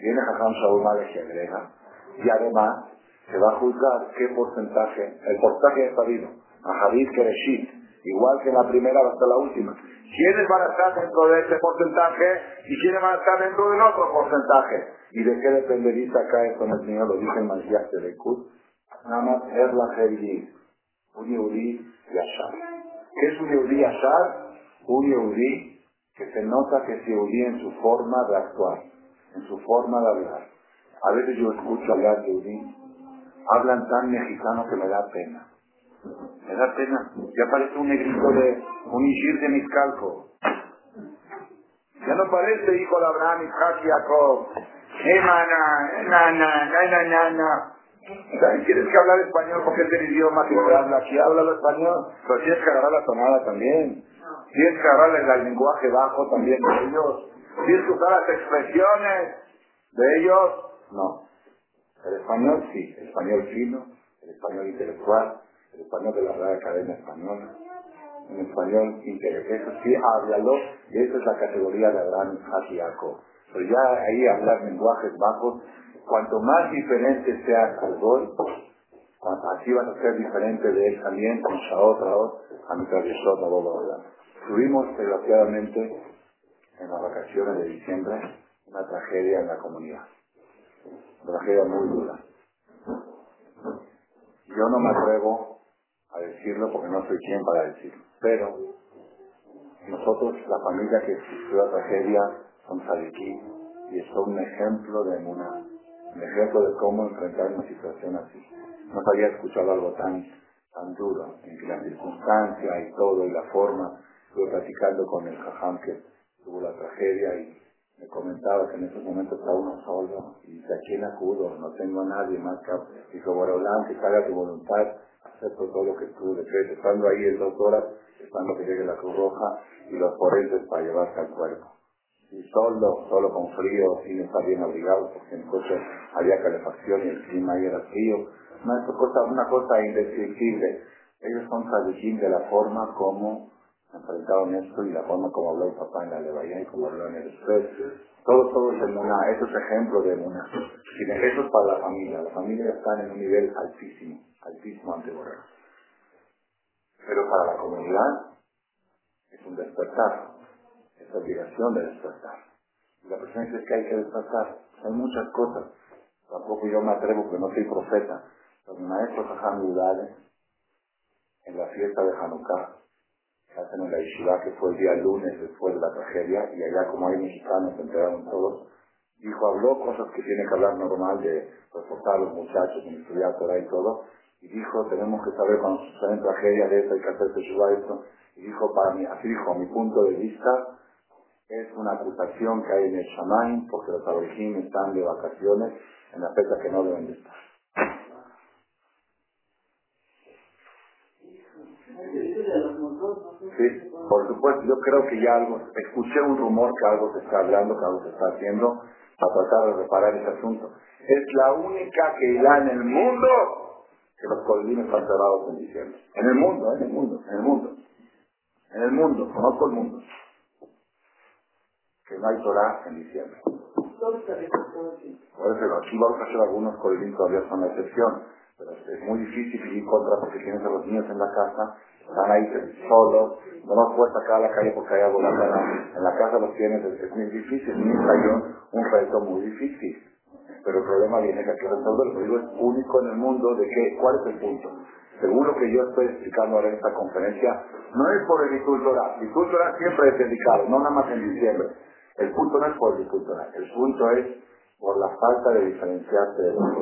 Viene Jajam Shaul que agrega, y además se va a juzgar qué porcentaje, el porcentaje de salido, a Hadid Kereshit, igual que la primera hasta la última. ¿Quiénes van a estar dentro de ese porcentaje y quiénes van a estar dentro del otro porcentaje? ¿Y de qué dependería esto en el Señor? Lo dice en Mashiach de Nada más es la un Yehudi Yashar. ¿Qué es un Yehudi Yashar? Un Yehudi se nota que se oye en su forma de actuar, en su forma de hablar. A veces yo escucho hablar de Udí, hablan tan mexicano que me da pena. Me da pena. Ya parece un negrito de un Ishir de Miscalco. Ya no parece hijo de Abraham, Isaac y Jacob. Eh, mana, na, na, na, na, na, ¿Quieres que hablar español porque es el idioma que se habla? Aquí habla español, pero tienes que agarrar la tonada también. Tienes que agarrar el lenguaje bajo también de ellos. Tienes que usar las expresiones de ellos. No. El español sí, el español fino, el español intelectual, el español de la Real Academia Española, el español intelectual, sí, háblalo, y esa es la categoría de Abraham Jaciaco. Pero ya ahí hablar lenguajes bajos, cuanto más diferente sea el gol, así vas a ser diferente de él también con Shaot, Raot, a mi tradición, la Tuvimos, desgraciadamente, en las vacaciones de diciembre, una tragedia en la comunidad. Una tragedia muy dura. Yo no me atrevo a decirlo porque no soy quien para decirlo. Pero nosotros, la familia que sufrió la tragedia, son sadiquí y son un ejemplo de una, un ejemplo de cómo enfrentar una situación así. No había escuchado algo tan, tan duro, en que la circunstancia y todo y la forma Estuve platicando con el jajam que tuvo la tragedia y me comentaba que en esos momentos está uno solo y dice, ¿a quién acudo? No tengo a nadie más que... Dijo, Borolán, que haga tu voluntad, acepto todo lo que tú decretes. Estando ahí en dos horas, estando que llegue la Cruz Roja y los forenses para llevarse al cuerpo. Y solo, solo con frío, sin estar bien abrigado, porque en el coche había calefacción y el clima ahí era frío. Una cosa, una cosa indescriptible. Ellos son sabijín de la forma como enfrentaron esto y la forma como habló el papá en la Levaya y como habló en el Express. Todo, todo es Muna, eso es ejemplo de Muna. Eso es para la familia. La familia está en un nivel altísimo, altísimo ante. Pero para la comunidad es un despertar, es obligación de despertar. Y la persona dice que hay que despertar. Hay muchas cosas. Tampoco yo me atrevo, porque no soy profeta. Pero mi maestro Jajam Udale, en la fiesta de Hanukkah, hacen en la Yeshiva, que fue el día lunes después de la tragedia, y allá como hay mexicanos, se enteraron todos, dijo, habló cosas que tiene que hablar normal de reforzar a los muchachos, en estudiar Torah y todo, y dijo, tenemos que saber cuando suceden tragedias de esta, hay que hacer Teshuvah esto, y dijo, para mí, así dijo, mi punto de vista, es una acusación que hay en el Shamaim, porque los aborigines están de vacaciones en la fecha que no deben de estar. Sí, por supuesto, yo creo que ya algo, escuché un rumor que algo se está hablando, que algo se está haciendo para tratar de reparar ese asunto. Es la única que irá en el mundo que los colines están cerrados en diciembre. En el mundo, en el mundo, en el mundo. En el mundo, conozco el mundo. Que no hay Torah en diciembre. Por eso aquí vamos a hacer algunos colines todavía son la excepción. Pero es muy difícil vivir contra porque tienes a los niños en la casa, están ahí solos, no los puedes sacar a la calle porque hay algo en la casa los tienes, es, muy difícil, es un, un reto muy difícil. Pero el problema viene que hay que resolverlo. Es único en el mundo de que, ¿cuál es el punto? Según lo que yo estoy explicando ahora en esta conferencia, no es por el Icultoral. El siempre es dedicado, no nada más en diciembre. El punto no es por el. El punto es por la falta de diferenciarse de los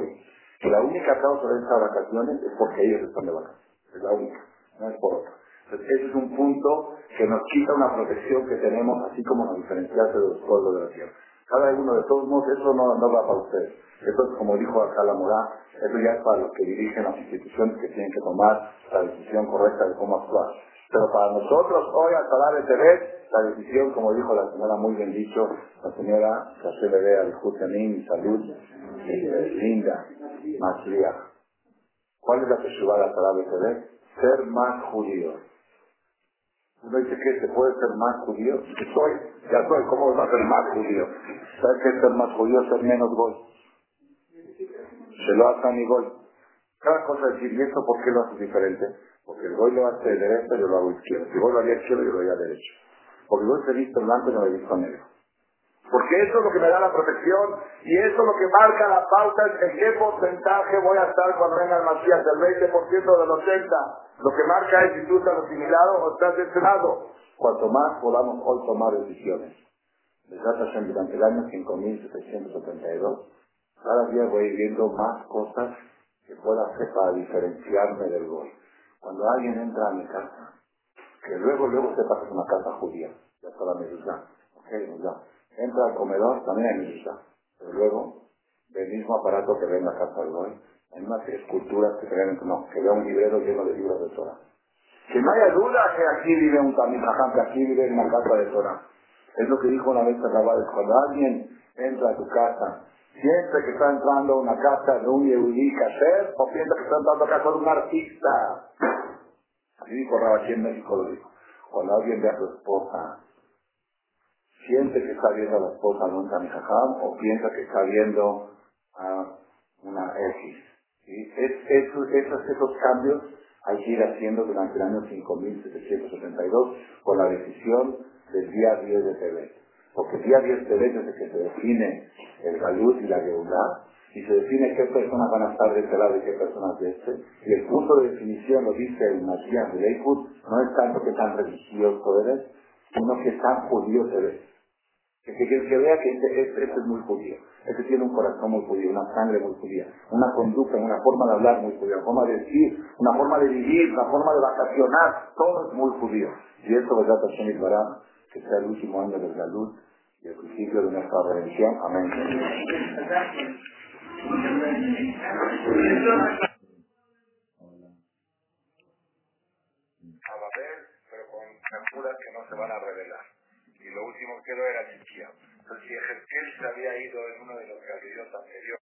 Que la única causa de estas vacaciones es porque ellos están de vacaciones. Es la única, no es por otra. Entonces, ese es un punto que nos quita una protección que tenemos, así como nos diferenciarse de los pueblos de la tierra. Cada uno de todos modos, eso no, no va para ustedes. Eso es como dijo acá la Morá, eso ya es para los que dirigen las instituciones que tienen que tomar la decisión correcta de cómo actuar. Pero para nosotros hoy, al parar de TV, la decisión, como dijo la señora muy bien dicho, la señora José Bebé Al-Hutanín, salud, eh, linda, más ¿Cuál es la teshuva de parar de TV? Ser más judíos. Uno dice que se puede ser más judío. Soy, ya soy, ¿cómo va a ser más judío? ¿Sabes qué es ser más judío? Ser menos gol. Se lo hace a mi gol. Cada cosa es decir, ¿y esto por qué lo haces diferente? Porque el gol lo hace de derecha yo lo hago izquierdo. Si vos lo haría izquierdo, yo lo haría derecho. Porque vos he visto blanco y no he visto negro. Porque eso es lo que me da la protección y eso es lo que marca la pauta en qué porcentaje voy a estar cuando venga el Macías, del 20% del 80%. Lo que marca es si tú estás asimilado o estás descenado. Cuanto más podamos hoy tomar decisiones. Durante el año 5.772, cada día voy viendo más cosas que pueda hacer para diferenciarme del gol. Cuando alguien entra a mi casa, que luego, luego que es una casa judía, ya está la medida, ok, ya entra al comedor, también hay misa. Pero luego, del mismo aparato que ve en la casa de hoy, hay unas esculturas que se ven, no, que vea un librero lleno de libros de Torah. Que no haya duda que aquí vive un que aquí vive una casa de Torah. Es lo que dijo una vez Rabades, cuando alguien entra a tu casa, siente que está entrando a una casa de un Yehudi Kasher o piensa que está entrando a casa de un artista. Así dijo Rabachi en México, lo dijo. Cuando alguien ve a su esposa siente que está viendo a la esposa de un Tamijajam o piensa que está viendo a una X. Es, esos, esos cambios hay que ir haciendo durante el año 5772 con la decisión del día 10 de TV. Porque el día 10 de TV es desde que se define el salud y la igualdad y se define qué personas van a estar de este lado y qué personas de este. Y el punto de definición, lo dice el Mashiach de Leifut, no es tanto que tan religioso eres, sino que tan judío eres. Que, que, que vea que este, este, este, es muy judío. Este tiene un corazón muy judío, una sangre muy judía, una conducta, una forma de hablar muy judía, una forma de decir, una forma de vivir, una forma de vacacionar, todo es muy judío. Y esto, ¿verdad, Hashem Bará, que sea el último año de la luz y el principio de nuestra religión. Amén. pero con que no se van a revelar y lo último que quedó era Ezequiel. Entonces, si Ezequiel se había ido en uno de los gaviota